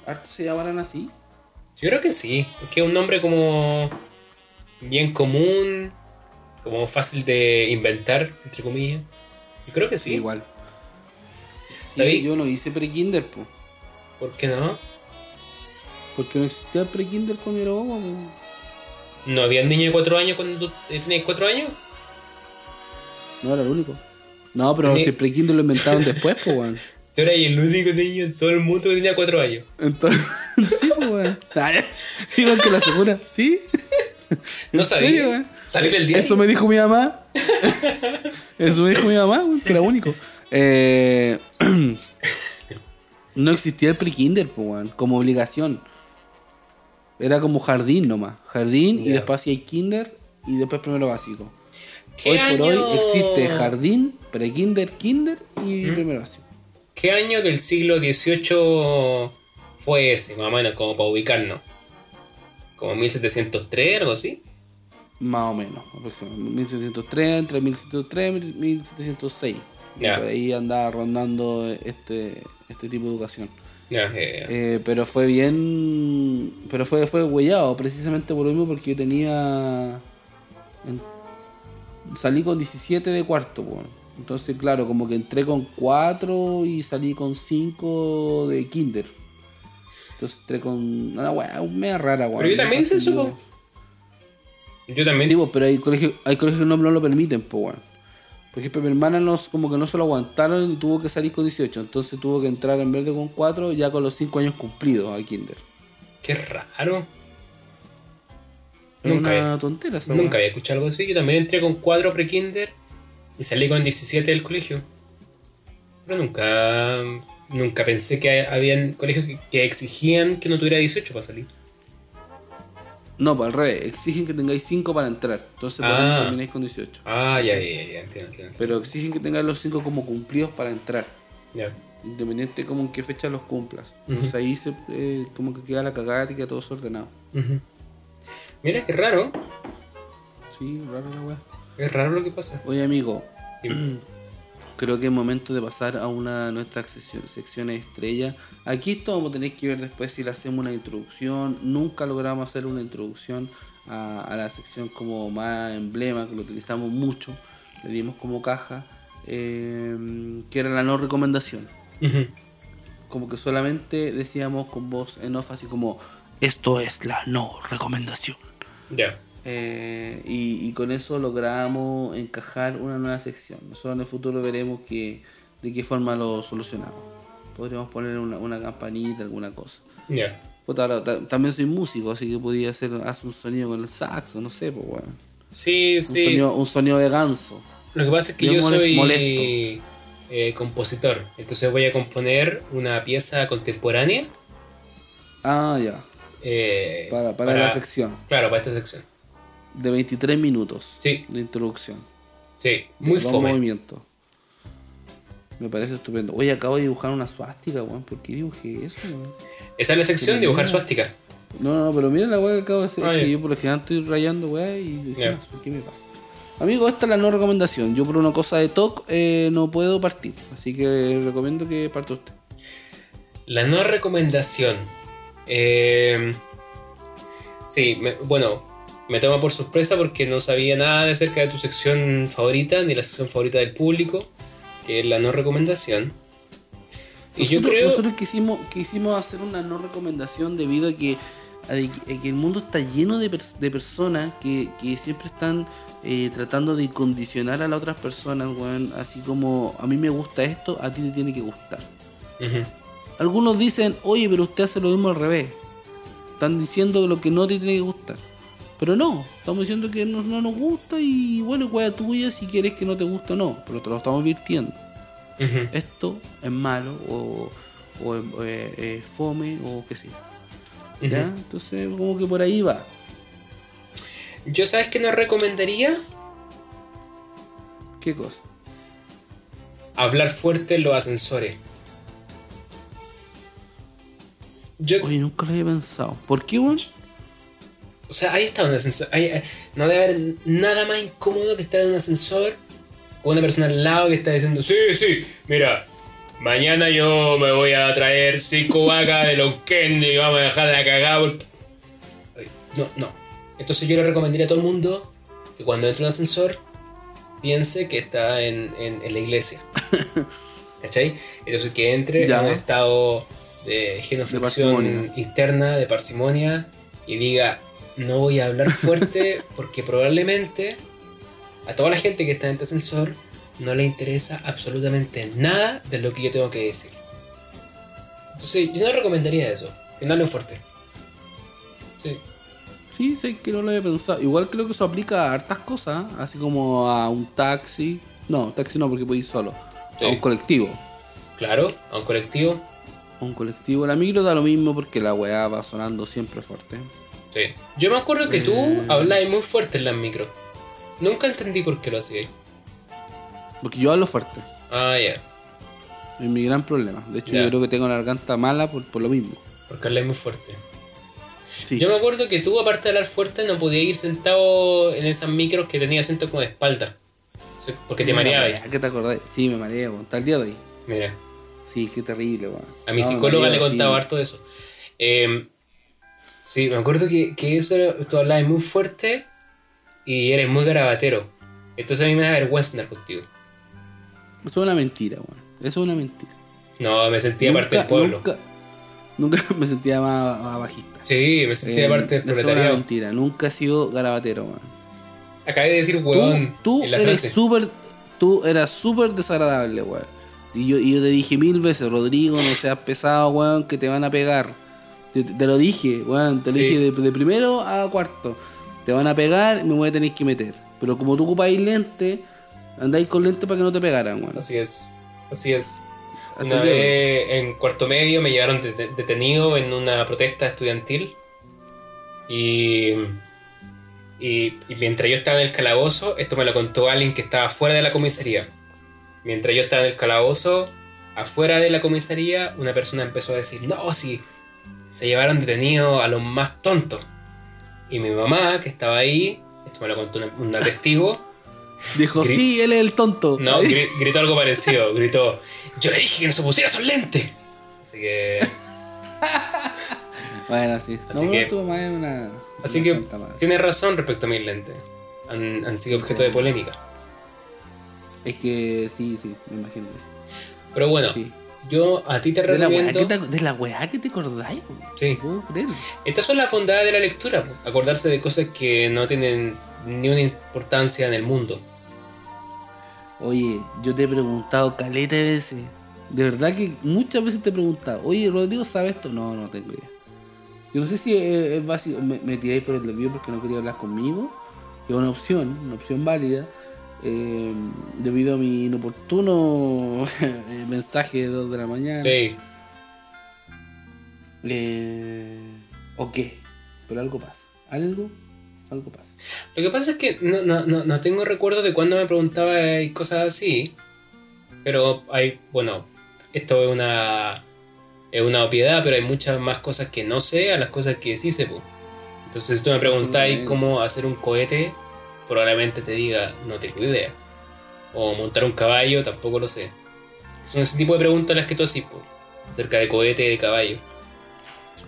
¿Hartos se llamarán así? Yo creo que sí, es que es un nombre como bien común, como fácil de inventar, entre comillas. Yo creo que sí. Igual. Sí, ¿Sabí? yo no hice pre-kinder, po. ¿Por qué no? Porque no existía el pre-kinder cuando era bobo, po. ¿No había un niño de 4 años cuando tú eh, tenías 4 años? No era el único. No, pero si el pre-kinder lo inventaron después, pues, weón. <laughs> Tú eras el único niño en todo el mundo que tenía 4 años. Entonces, <laughs> sí, pues, weón. <laughs> Igual que la segura, ¿sí? No ¿En sabía. Salir del día. Eso me dijo mi mamá. <laughs> Eso me dijo mi mamá, que era único. Eh, <clears throat> no existía el pre-kinder, como obligación. Era como jardín nomás. Jardín y después hacía kinder y después primero básico. ¿Qué Hoy año... por hoy existe jardín, pre-kinder, kinder y ¿Mm? primero básico. ¿Qué año del siglo XVIII fue ese, más o menos, como para ubicarnos? ¿Como 1703, algo así? Más o menos, aproximadamente. 1703, entre 1703 y 1706. Ya. Por ahí andaba rondando este, este tipo de educación. Ya, eh, Eh, pero fue bien. Pero fue, fue huellado, precisamente por lo mismo, porque yo tenía. en- salí con 17 de cuarto, weón. Entonces, claro, como que entré con 4 y salí con 5 de kinder. Entonces entré con. Una weá, media rara, weón. Pero yo también hice eso, Yo- también. Sí, pero hay colegios, hay colegios que no, no lo permiten, pues. Por ejemplo, mi hermana nos, como que no se lo aguantaron y tuvo que salir con 18. Entonces tuvo que entrar en vez de con 4 ya con los 5 años cumplidos al kinder. Qué raro. Nunca una había- tontera Nunca había escuchado algo así. Yo también entré con 4 pre-kinder y salí con 17 del colegio. Pero nunca. Nunca pensé que habían colegios que, que exigían que no tuviera 18 para salir. No, pues al revés. Exigen que tengáis 5 para entrar. Entonces por Ah. ahí termináis con 18. Ah, ya, ya, ya, entiendo, entiendo. Pero exigen que tengáis los 5 como cumplidos para entrar. Ya. Independiente como en qué fecha los cumplas. Ujú. Entonces ahí se, eh, como que queda la cagada y queda todo desordenado. Mira, qué raro. Sí, raro la weá. Es raro lo que pasa. Oye amigo, Dime. <clears throat> Creo que es momento de pasar a una de nuestras seccio- secciones estrella. Aquí esto vamos a tener que ver después si le hacemos una introducción. Nunca logramos hacer una introducción a, a la sección como más emblema, que lo utilizamos mucho. Le dimos como caja, eh, que era la no recomendación. Como que solamente decíamos con voz en off, así como, esto es la no recomendación. Ya. Eh, y, y con eso logramos encajar una nueva sección. Nosotros en el futuro veremos que, de qué forma lo solucionamos. Podríamos poner una, una campanita, alguna cosa. Ahora, ta- también soy músico, así que podría hacer hacer un sonido con el saxo, no sé, pues bueno. Sí, Un, sí. sonido, un sonido de ganso. Lo que pasa es que Yo soy eh, compositor. Entonces voy a componer una pieza contemporánea. Ah, ya. eh, Para, para, la sección. Claro, para esta sección. De 23 minutos Sí, de introducción. sí. Muy fome. movimientos. Me parece estupendo. Oye, acabo de dibujar una suástica, weón. ¿Por qué dibujé eso, weón? Esa es la sección, dibujar suástica. No, no, pero mira la weá que acabo de hacer. Ah, es que ya. yo por lo general estoy rayando weá y. Ya. ¿Qué me pasa? Amigo, esta es la no recomendación. Yo por una cosa de TOC eh, no puedo partir. Así que recomiendo que parta usted. La no recomendación. Eh, sí, me- bueno, me toma por sorpresa porque no sabía nada de acerca de tu sección favorita, ni la sección favorita del público, que es la no recomendación. Y yo Nosotros- creo... Nosotros quisimos, quisimos hacer una no recomendación debido a que, a el mundo está lleno de, pers- de personas que, que siempre están eh, tratando de condicionar a las otras personas, weón. Así como a mí me gusta esto, a ti te tiene que gustar. Algunos dicen, oye, pero usted hace lo mismo al revés. Están diciendo lo que no te tiene que gustar. Pero no, estamos diciendo que no, no nos gusta y bueno, wea tuya si quieres que no te guste o no. Pero te lo estamos virtiendo. ujú. Esto es malo o, o eh, eh, fome o qué sé yo. ¿Ya? Entonces, como que por ahí va. Yo sabes que no recomendaría ¿Qué cosa? hablar fuerte en los ascensores. Yo, Oye, nunca lo había pensado. ¿Por qué, weón? O sea, ahí está un ascensor. ahí- ahí- no debe haber nada más incómodo que estar en un ascensor con una persona al lado que está diciendo, sí, sí, mira, mañana yo me voy a traer cinco vacas de los Ken y vamos a dejar la cagada. por-". Ay, No, no. Entonces yo le recomendaría a todo el mundo que cuando entre un ascensor piense que está en, en- en la iglesia. <laughs> ¿Cachai? Entonces que entre Ya. en un estado de genuflexión parsimonia. interna, de parsimonia, y diga, no voy a hablar fuerte <laughs> porque probablemente a toda la gente que está en este ascensor no le interesa absolutamente nada de lo que yo tengo que decir. Entonces yo no recomendaría eso, que no hablen fuerte. Sí. Sí, sé que no lo había pensado. Igual creo que eso aplica a hartas cosas, ¿eh? así como a un taxi. No, taxi no, porque puedes ir solo. Sí. A un colectivo. Claro, a un colectivo. A un colectivo. La micro da lo mismo porque la weá va sonando siempre fuerte. Sí. Yo me acuerdo que tú Eh. hablabas muy fuerte en las micro. Nunca entendí por qué lo hacías. Porque yo hablo fuerte. Ah, ya. Es mi gran problema. De hecho, yo creo que tengo la garganta mala por, por lo mismo. Porque hablas muy fuerte. Sí. Yo me acuerdo que tú, aparte de hablar fuerte, no podías ir sentado en esas micros que tenía asiento como de espalda. Porque te Mira, mareabas. ¿Qué te acordás? Sí, me mareé. Hasta el día de hoy. Mira, Sí, qué terrible, weón. a mi No, psicóloga le contaba sí. harto de eso. Eh, sí, me acuerdo que, que eso tú hablabas muy fuerte y eres muy garabatero. Entonces a mí me da vergüenza andar contigo. Eso es una mentira, weón. Eso es una mentira. No, me sentía parte del pueblo. Nunca, nunca <laughs> me sentía más, más bajista. Sí, me sentía Eh, parte del eso es una proletariado. mentira. Nunca he sido garabatero, weón. Acabé de decir huevón Tú, tú en la eres súper. Tú eras súper desagradable, weón. Y yo, y yo te dije mil veces, Rodrigo, no seas pesado, weón, que te van a pegar. Te, te lo dije, weón. Te Sí. lo dije de, de primero a cuarto. Te van a pegar, me voy a tener que meter. Pero como tú ocupáis lente, andáis con lente para que no te pegaran, weón. Así es, así es. Hasta Una vez en cuarto medio me llevaron det- detenido en una protesta estudiantil y, y, y mientras yo estaba en el calabozo, esto me lo contó alguien que estaba fuera de la comisaría. Mientras yo estaba en el calabozo, afuera de la comisaría, una persona empezó a decir, no, sí, se llevaron detenido a los más tontos. Y mi mamá, que estaba ahí, esto me lo contó una, una <laughs> testigo, Dijo, sí, él es el tonto. no, gri- <laughs> gritó algo parecido. Gritó, yo le dije que no se pusiera esos lentes. Así que, <laughs> Bueno, sí. Así no, que- tu mamá es una. así una que tienes razón respecto a mis lentes. Han, han sido objeto de polémica. Es que sí, sí, me imagino. que sí. Pero bueno, Sí. Yo a ti te la, recomiendo... te, de la weá que te acordáis. Sí. Estas son las bondades de la lectura. po. Acordarse de cosas que no tienen ni una importancia en el mundo. Oye, yo te he preguntado caleta de veces. De verdad que muchas veces te he preguntado, oye, Rodrigo, ¿sabes esto? No, no tengo idea. Yo no sé si es, es básico, me, me tiráis por el desvío porque no quería hablar conmigo, que es una opción, una opción válida, eh, debido a mi inoportuno <laughs> eh, mensaje de 2 de la mañana. Sí. Eh, ¿O qué? Pero algo pasa. Algo, algo pasa. Lo que pasa es que no, no, no, no tengo recuerdo de cuando me preguntaba y cosas así. Pero hay, bueno, esto es una es una obviedad, pero hay muchas más cosas que no sé a las cosas que sí sé. Entonces, si tú me preguntáis cómo hacer un cohete, probablemente te diga, no tengo idea. O montar un caballo, tampoco lo sé. Son ese tipo de preguntas las que tú haces, acerca de cohete, de caballo.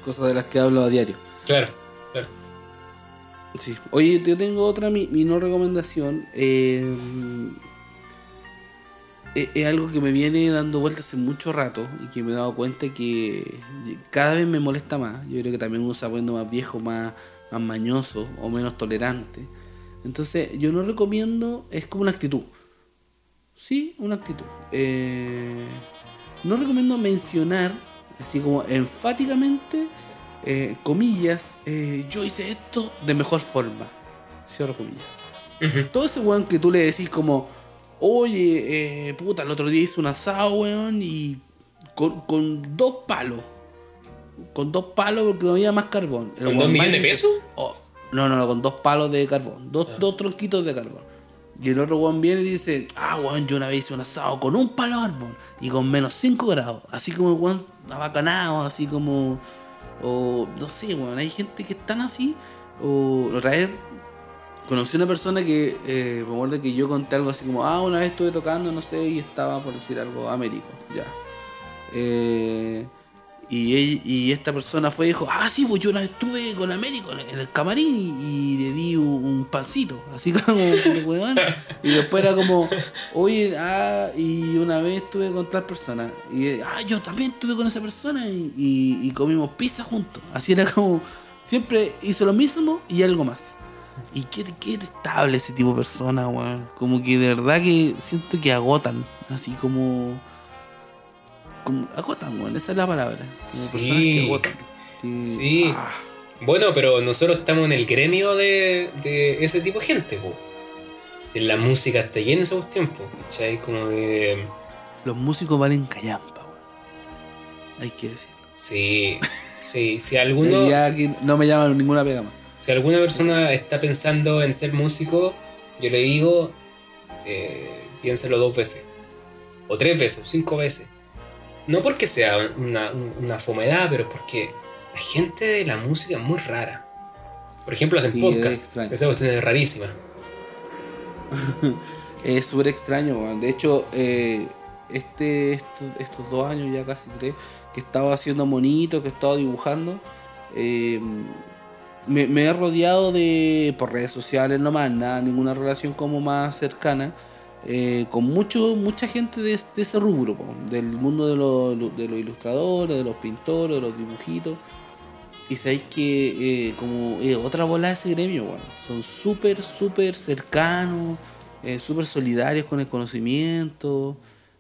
Cosas de las que hablo a diario. Claro, claro. Sí. Oye, yo tengo otra, mi, mi no recomendación. eh, es, es algo que me viene dando vueltas hace mucho rato y que me he dado cuenta que cada vez me molesta más. Yo creo que también uno se poniendo más viejo, más, más mañoso o menos tolerante. Entonces, yo no recomiendo, es como una actitud. Sí, una actitud. Eh, no recomiendo mencionar, así como enfáticamente, eh, comillas, eh, yo hice esto de mejor forma. Cierro comillas. Todo ese weón que tú le decís como, oye, eh, puta, el otro día hice un asado, weón, y con, con dos palos. Con dos palos porque no había más carbón. El ¿Con dos millones de pesos? "Oh, no, no, no, con dos palos de carbón. Dos, dos tronquitos de carbón. Y el otro weón viene y dice, ah, weón, yo una vez hice un asado con un palo de carbón y con menos 5 grados. Así como el weón abacanado, así como... O no sé, weón, hay gente que están así. O otra vez conocí una persona que, eh, me acuerdo que yo conté algo así como, ah, una vez estuve tocando, no sé, y estaba por decir algo, Américo, ya. Eh, y, y esta persona fue y dijo, ah, sí, pues yo una vez estuve con Américo en el camarín y, le di un, pancito, así <laughs> como, weón. Y después era como, oye, ah, y una vez estuve con tal persona. Y, ah, yo también estuve con esa persona y, comimos pizza juntos. Así era como, siempre hizo lo mismo y algo más. Y qué, qué detestable ese tipo de personas, weón. Como que de verdad que siento que agotan. Así como. Como agotan, weón. Esa es la palabra. Como Sí. que agotan. Sí. ah, Bueno, pero nosotros estamos en el gremio de, de ese tipo de gente, po. La música está llena esos tiempos, ¿cachai? Como de. los músicos valen callampa, weón. Hay que decirlo. Sí, sí. Si alguno. <laughs> ya no me llaman ninguna pega más. Si alguna persona está pensando en ser músico, yo le digo, eh, piénselo dos veces, o tres veces, o cinco veces. No porque sea una, una fomedad, pero porque la gente de la música es muy rara. Por ejemplo, hacen Sí, podcast. Esa cuestión es rarísima. <laughs> Es súper extraño, weón. De hecho, eh, este, estos, estos dos años, ya casi tres, que he estado haciendo monitos, que he estado dibujando, eh, me, me he rodeado de, por redes sociales nomás, nada, ninguna relación como más cercana, eh, con mucho, mucha gente de, de ese rubro, po, del mundo de los, de los ilustradores, de los pintores, de los dibujitos. Y sabéis que eh, como eh, otra bola de ese gremio, weón. Son súper, súper cercanos, eh, súper solidarios con el conocimiento.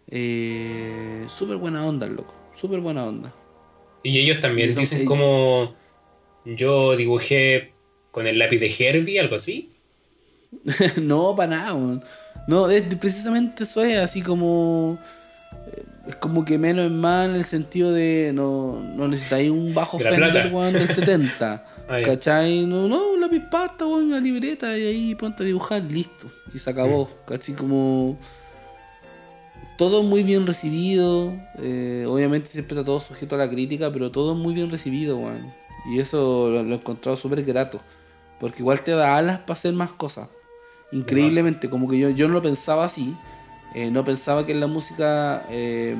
Súper buena onda, loco. Súper buena onda. Y ellos también Y son- dicen ellos- como yo dibujé con el lápiz de Herbie, algo así. <laughs> no, para nada. No, es, precisamente eso es así como. eh, Es como que menos es más en el sentido de no, no necesitáis un bajo Fender, weón, del 70. <laughs> Ah. ¿Cachai? No, no, un lápiz pasta, weón, una libreta y ahí ponte a dibujar, listo. Y se acabó. Mm. Así como. Todo muy bien recibido. eh, obviamente siempre está todo sujeto a la crítica, pero todo muy bien recibido, weón. Y eso lo, lo he encontrado súper grato. Porque igual te da alas para hacer más cosas. Increíblemente, como que yo, yo no lo pensaba así. eh, no pensaba que en la música, eh,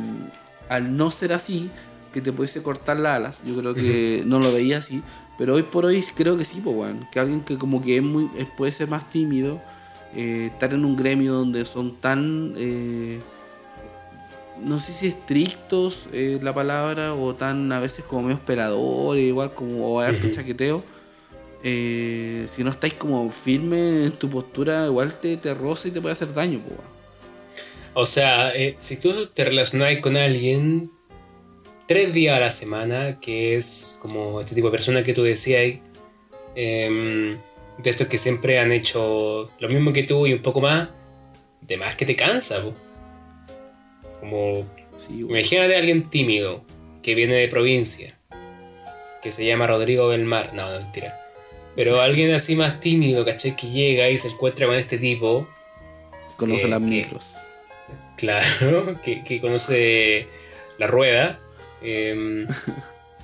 al no ser así, que te pudiese cortar las alas. Yo creo que no lo veía así. Pero hoy por hoy creo que sí, pues, weón. Que alguien que como que es muy, puede ser más tímido, eh, estar en un gremio donde son tan... eh, no sé si estrictos la palabra o tan a veces como medio esperadores, igual como o harto Ujú. chaqueteo. Eh, si no estáis como firme en tu postura, igual te, te roza y te puede hacer daño. po. O sea, eh, si tú te relacionas con alguien tres días a la semana, que es como este tipo de persona que tú decías, em, de estos que siempre han hecho lo mismo que tú y un poco más, de más que te cansa. po. Como, Sí, imagínate a alguien tímido que viene de provincia, que se llama Rodrigo Belmar, no, no, mentira. Pero alguien así más tímido, ¿cachai? Que llega y se encuentra con este tipo, Conoce eh, las micros. Claro, <laughs> que, que conoce la rueda. Eh,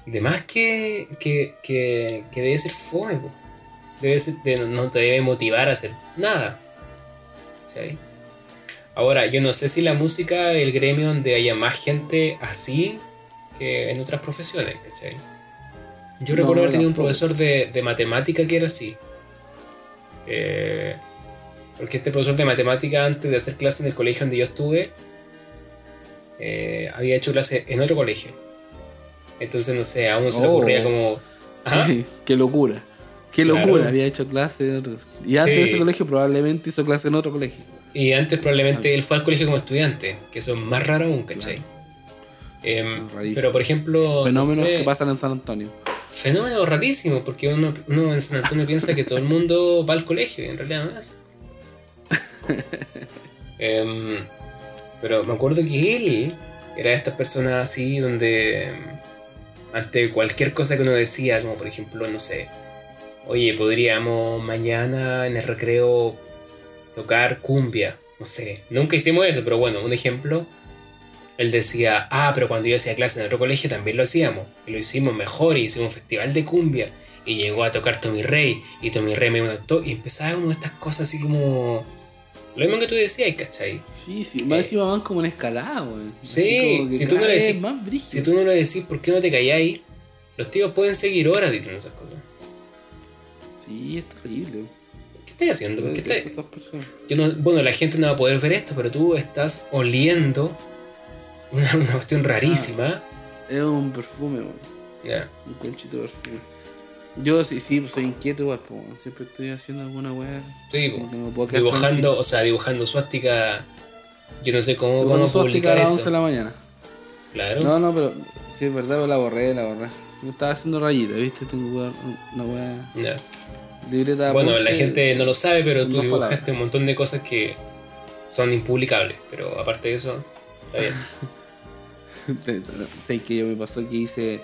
de más que, que, que, que debe ser fome, po. debe ser, de- no te debe motivar a hacer nada. ¿cachai? Ahora, yo no sé si la música es el gremio donde haya más gente así que en otras profesiones, ¿cachai? Yo No, recuerdo haber tenido un profesor de, de matemática que era así. Eh, porque este profesor de matemática, antes de hacer clase en el colegio donde yo estuve, eh, había hecho clase en otro colegio. Entonces, no sé, a uno se le Oh. ocurría como... Ajá. <laughs> Qué locura. Qué Claro. locura. Había hecho clase en otro. Y antes de ese colegio probablemente hizo clase en otro colegio. Y antes probablemente él fue al colegio como estudiante, que eso es más raro aún, ¿cachai? Em, Rarísimo. pero por ejemplo... no Fenómenos sé, que pasan en San Antonio. Fenómeno rarísimo, porque uno, uno en San Antonio piensa que todo el mundo va al colegio y en realidad no es. <laughs> Em, pero me acuerdo que él era de estas personas así donde ante cualquier cosa que uno decía, como por ejemplo, no sé, oye, podríamos mañana en el recreo tocar cumbia, no sé, nunca hicimos eso, pero bueno, un ejemplo. Él decía, ah, pero cuando yo hacía clase en otro colegio también lo hacíamos. Y lo hicimos mejor y hicimos un festival de cumbia. Y llegó a tocar Tommy Rey. Y Tommy Rey me notó. Y empezaba como estas cosas así como... Lo mismo que tú decías, ¿cachai? Sí, sí. Más Eh. encima van como en escalada, weón. Sí, si tú no vez decís-. Si tú no lo decís, ¿por qué no te calláis? Los tíos pueden seguir horas diciendo esas cosas. Sí, es terrible. ¿Qué estás haciendo? ¿Por qué Detesto estás- esas personas. Yo no- bueno, la gente no va a poder ver esto, pero tú estás oliendo una, cuestión rarísima. Es un perfume, weón. Un conchito de perfume. Yo sí, sí, soy inquieto igual, po, weón. Siempre estoy haciendo alguna weá. Sí, po. quedar dibujando, o sea, dibujando suástica. Yo no sé cómo tranquilo. vamos a Cuando suástica a publicar las esto. 11 de la mañana. Claro. No, no, pero sí es verdad, pero la borré, la borré. Yo estaba haciendo rayitas, ¿viste? Tengo una weá. Ya. Libreta Bueno, la gente no lo sabe, pero tú dibujaste palabras. un montón de cosas que son impublicables. Pero aparte de eso, está bien. <laughs> <laughs> Sé que yo me pasó que hice.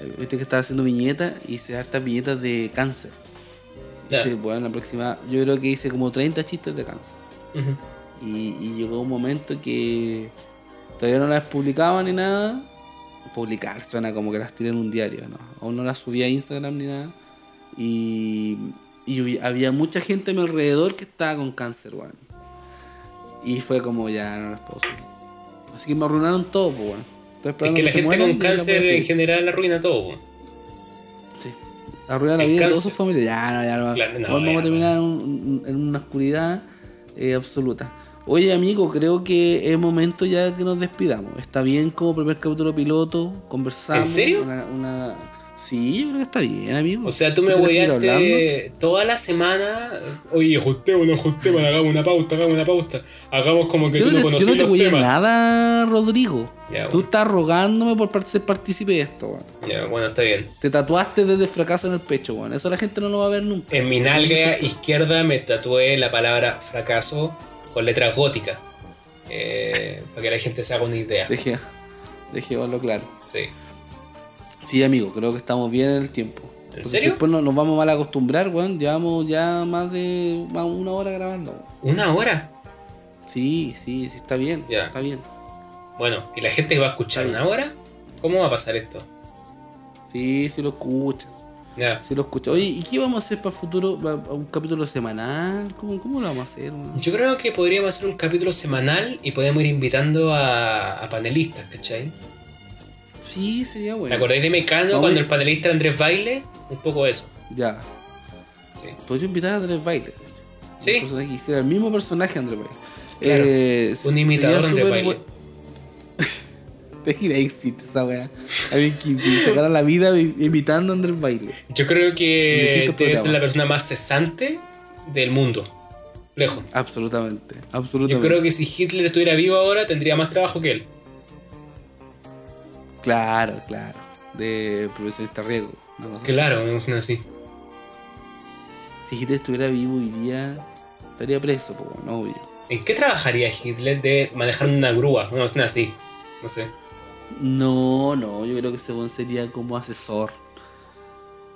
eh, Viste que estaba haciendo viñetas, hice hartas viñetas de cáncer. Ya. Hice, bueno, la próxima. Yo creo que hice como 30 chistes de cáncer. Y, y llegó un momento que todavía no las publicaba ni nada. Publicar suena como que las tiré en un diario, ¿no? Aún no las subía a Instagram ni nada. Y, y había mucha gente a mi alrededor que estaba con cáncer, weón. Y fue como ya no las puedo subir. Así que me arruinaron todo, pues, weón. Estoy Es que la gente con cáncer en general arruina todo. po. Sí. Arruina la El vida de todos sus familiares. Ya, no, ya no. Claro, no, Vamos ya a terminar en, un- en una oscuridad eh, absoluta. Oye, amigo, creo que es momento ya que nos despidamos. Está bien como primer capítulo piloto, conversamos. ¿En serio? Una, una- Sí, yo creo que está bien, amigo. O sea, tú me hueveaste toda la semana. Oye, ajustemos, no ajustemos, hagamos una pauta, hagamos una pauta. Hagamos como que Yo tú no no te, yo conocías no te temas. nada, Rodrigo. Ya, Tú estás rogándome por ser partícipe de esto, weón. Ya, bueno, está bien. Te tatuaste desde fracaso en el pecho, weón. Eso la gente no lo va a ver nunca. En mi nalga izquierda me tatué la palabra fracaso con letras góticas. Eh, para que la gente se haga una idea. Deje, dejémoslo claro. Sí. Sí, amigo, creo que estamos bien en el tiempo. ¿En Porque serio? Después no- nos vamos mal a acostumbrar, weón. Llevamos ya más de más una hora grabando. weón. ¿Una hora? Sí, sí, sí, está bien. Ya. Está bien. Bueno, ¿y la gente que va a escuchar una hora? ¿Cómo va a pasar esto? Sí, sí lo escuchan. Ya. Sí lo escuchan. Oye, ¿y qué vamos a hacer para el futuro? ¿Va- ¿Un capítulo semanal? ¿Cómo, cómo lo vamos a hacer, weón? Yo creo que podríamos hacer un capítulo semanal y podemos ir invitando a, a panelistas, ¿cachai? Sí, sería bueno. ¿Te acordáis de Mecano cuando el panelista Andrés Baile? Un poco eso. Ya. Sí. Podría invitar a Andrés Baile. Sí. Que hiciera el mismo personaje Andrés Baile. Claro. Eh, Un imitador de Andrés Baile. bu- ¿Te imaginas que existe esa weá? Alguien que sacara la vida imitando a Andrés Baile. Yo creo que debe ser la persona más cesante del mundo. Lejos. Absolutamente, Yo absolutamente. creo que si Hitler estuviera vivo ahora tendría más trabajo que él. Claro, claro. De una cosa así. Claro, me imagino así. Si Hitler estuviera vivo hoy día, estaría preso, pues, bueno, obvio. ¿En qué trabajaría Hitler de manejar una grúa? Una cuestión así. No sé. No, no, yo creo que weón sería como asesor.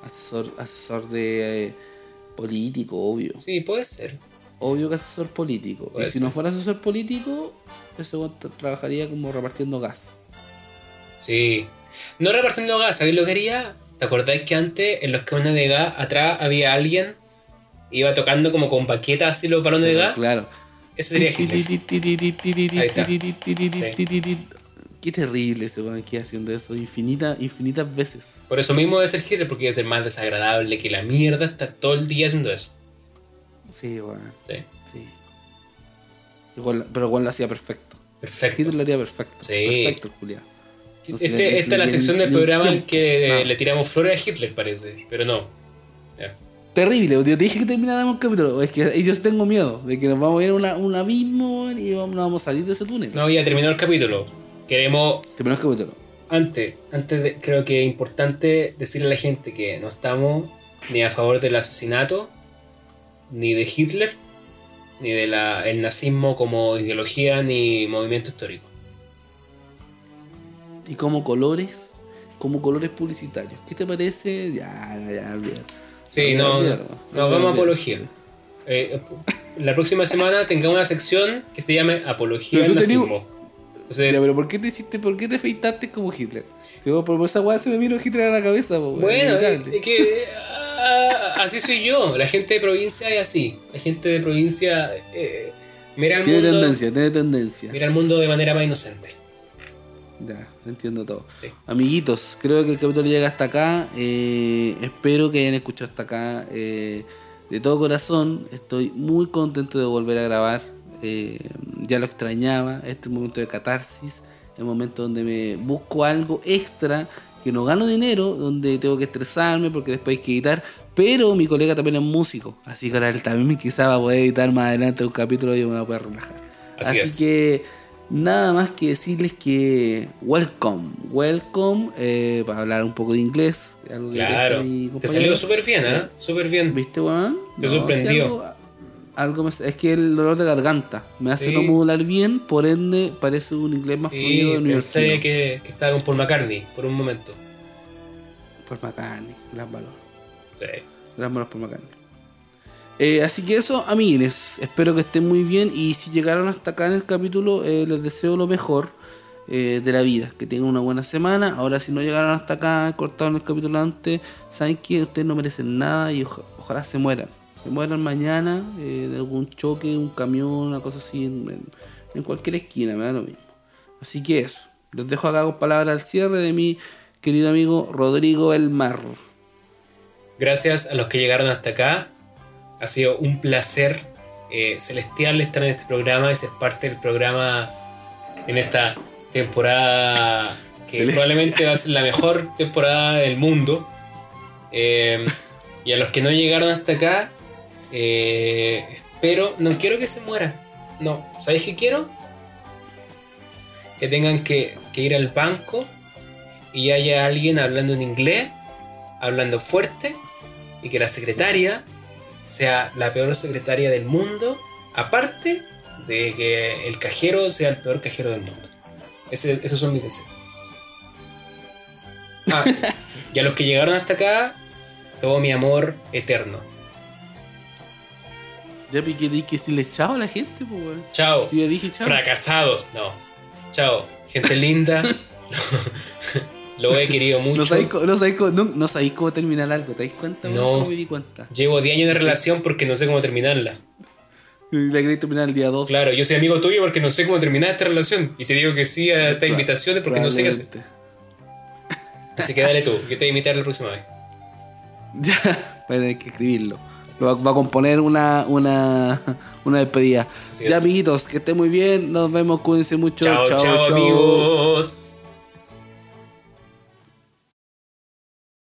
Asesor, asesor de eh, político, obvio. Sí, puede ser. Obvio que asesor político. Puede y si ser. no fuera asesor político, ese weón tra- trabajaría como repartiendo gas. Sí. No repartiendo gas, ¿sabéis lo que haría? ¿Te acordáis que antes en los camiones de gas atrás había alguien iba tocando como con paquetas así los balones de gas? Claro. Ese sería Hitler. Ahí está. Qué terrible ese weón que haciendo eso infinitas, infinitas veces. Por eso mismo debe ser Hitler, porque debe ser más desagradable que la mierda estar todo el día haciendo eso. Sí, weón. Sí, Sí. Igual, pero igual lo hacía perfecto. perfecto. Hitler lo haría perfecto. Sí. Perfecto, Julián. No Este, esta es la sección del programa en que No. le tiramos flores a Hitler, parece. Pero no. Terrible, yo te dije que termináramos el capítulo. Es que yo tengo miedo de que nos vamos a ir a una- un abismo y vamos, no vamos a salir de ese túnel. No, ya terminó el capítulo. Queremos Terminamos el capítulo. Antes, antes de- creo que es importante decirle a la gente que no estamos ni a favor del asesinato, ni de Hitler, ni del nazismo como ideología ni movimiento histórico. Y como colores, como colores publicitarios. ¿Qué te parece? Ya, ya, ya. Sí, no, no, vamos a apología. Eh, la próxima semana tengamos una sección que se llame Apología Pero al tú tenías- nazismo. Entonces, Ya, pero ¿por qué te hiciste, por qué te afeitaste como Hitler? Si vos por esa weá se me vino Hitler a la cabeza, po, bueno, es, que ah, así soy yo. La gente de provincia es así. La gente de provincia eh, mira el Tiene mundo. tendencia, tiene tendencia. Mira el mundo de manera más inocente. Ya, entiendo todo. Sí. Amiguitos, creo que el capítulo llega hasta acá. eh, espero que hayan escuchado hasta acá. eh, de todo corazón, estoy muy contento de volver a grabar. eh, ya lo extrañaba. Este es momento de catarsis. El momento donde me busco algo extra. Que no gano dinero, donde tengo que estresarme porque después hay que editar. Pero mi colega también es músico. Así que ahora él también quizá va a poder editar más adelante un capítulo y me voy a poder relajar. Así es. que nada más que decirles que welcome, welcome eh, para hablar un poco de inglés. algo que Claro. Te salió súper bien, ¿eh? Súper bien. ¿Viste, weón? Te sorprendió. algo, algo me- es que el dolor de garganta me hace no modular bien, por ende parece un inglés más Sí, fluido de pensé que, que estaba con Paul McCartney por un momento. Por McCartney, gran valor. Sí. Gran valor por McCartney. Eh, así que eso, amiguines, espero que estén muy bien y si llegaron hasta acá en el capítulo, eh, les deseo lo mejor eh, de la vida, que tengan una buena semana. Ahora si no llegaron hasta acá, cortaron el capítulo antes, saben que ustedes no merecen nada y oja- ojalá se mueran. Se mueran mañana de algún choque, un camión, una cosa así, en cualquier esquina, me da lo mismo. Así que eso, les dejo acá con palabras al cierre de mi querido amigo Rodrigo El Mar. Gracias a los que llegaron hasta acá. Ha sido un placer eh, celestial estar en este programa y ser parte del programa en esta temporada que probablemente va a ser la mejor temporada del mundo. Eh, y a los que no llegaron hasta acá, eh, espero, no quiero que se mueran. No, ¿sabéis qué quiero? Que tengan que, que ir al banco y haya alguien hablando en inglés, hablando fuerte, y que la secretaria sea la peor secretaria del mundo, aparte de que el cajero sea el peor cajero del mundo. Ese- esos son mis deseos. Ah, y a los que llegaron hasta acá, todo mi amor eterno. Ya piqué di que decirle chao a la gente, pues. Chao. Yo dije chao. Fracasados. No. Chao. Gente linda. <laughs> Lo he querido <laughs> mucho. No sabéis, cómo- no, sabéis cómo, no, no sabéis cómo terminar algo, ¿te dais cuenta? No. ¿Cómo me di cuenta? Llevo 10 años de relación porque no sé cómo terminarla. La queréis terminar el día 2. Claro, yo soy amigo tuyo porque no sé cómo terminar esta relación. Y te digo que sí a estas invitaciones porque no sé qué hacer. Así que dale tú, <laughs> yo te voy a invitar la próxima vez. Ya, voy a tener que escribirlo. Va, va a componer una, una, <laughs> una despedida. Así ya, es. amiguitos, que estén muy bien. Nos vemos, cuídense mucho. chao, chao, amigos.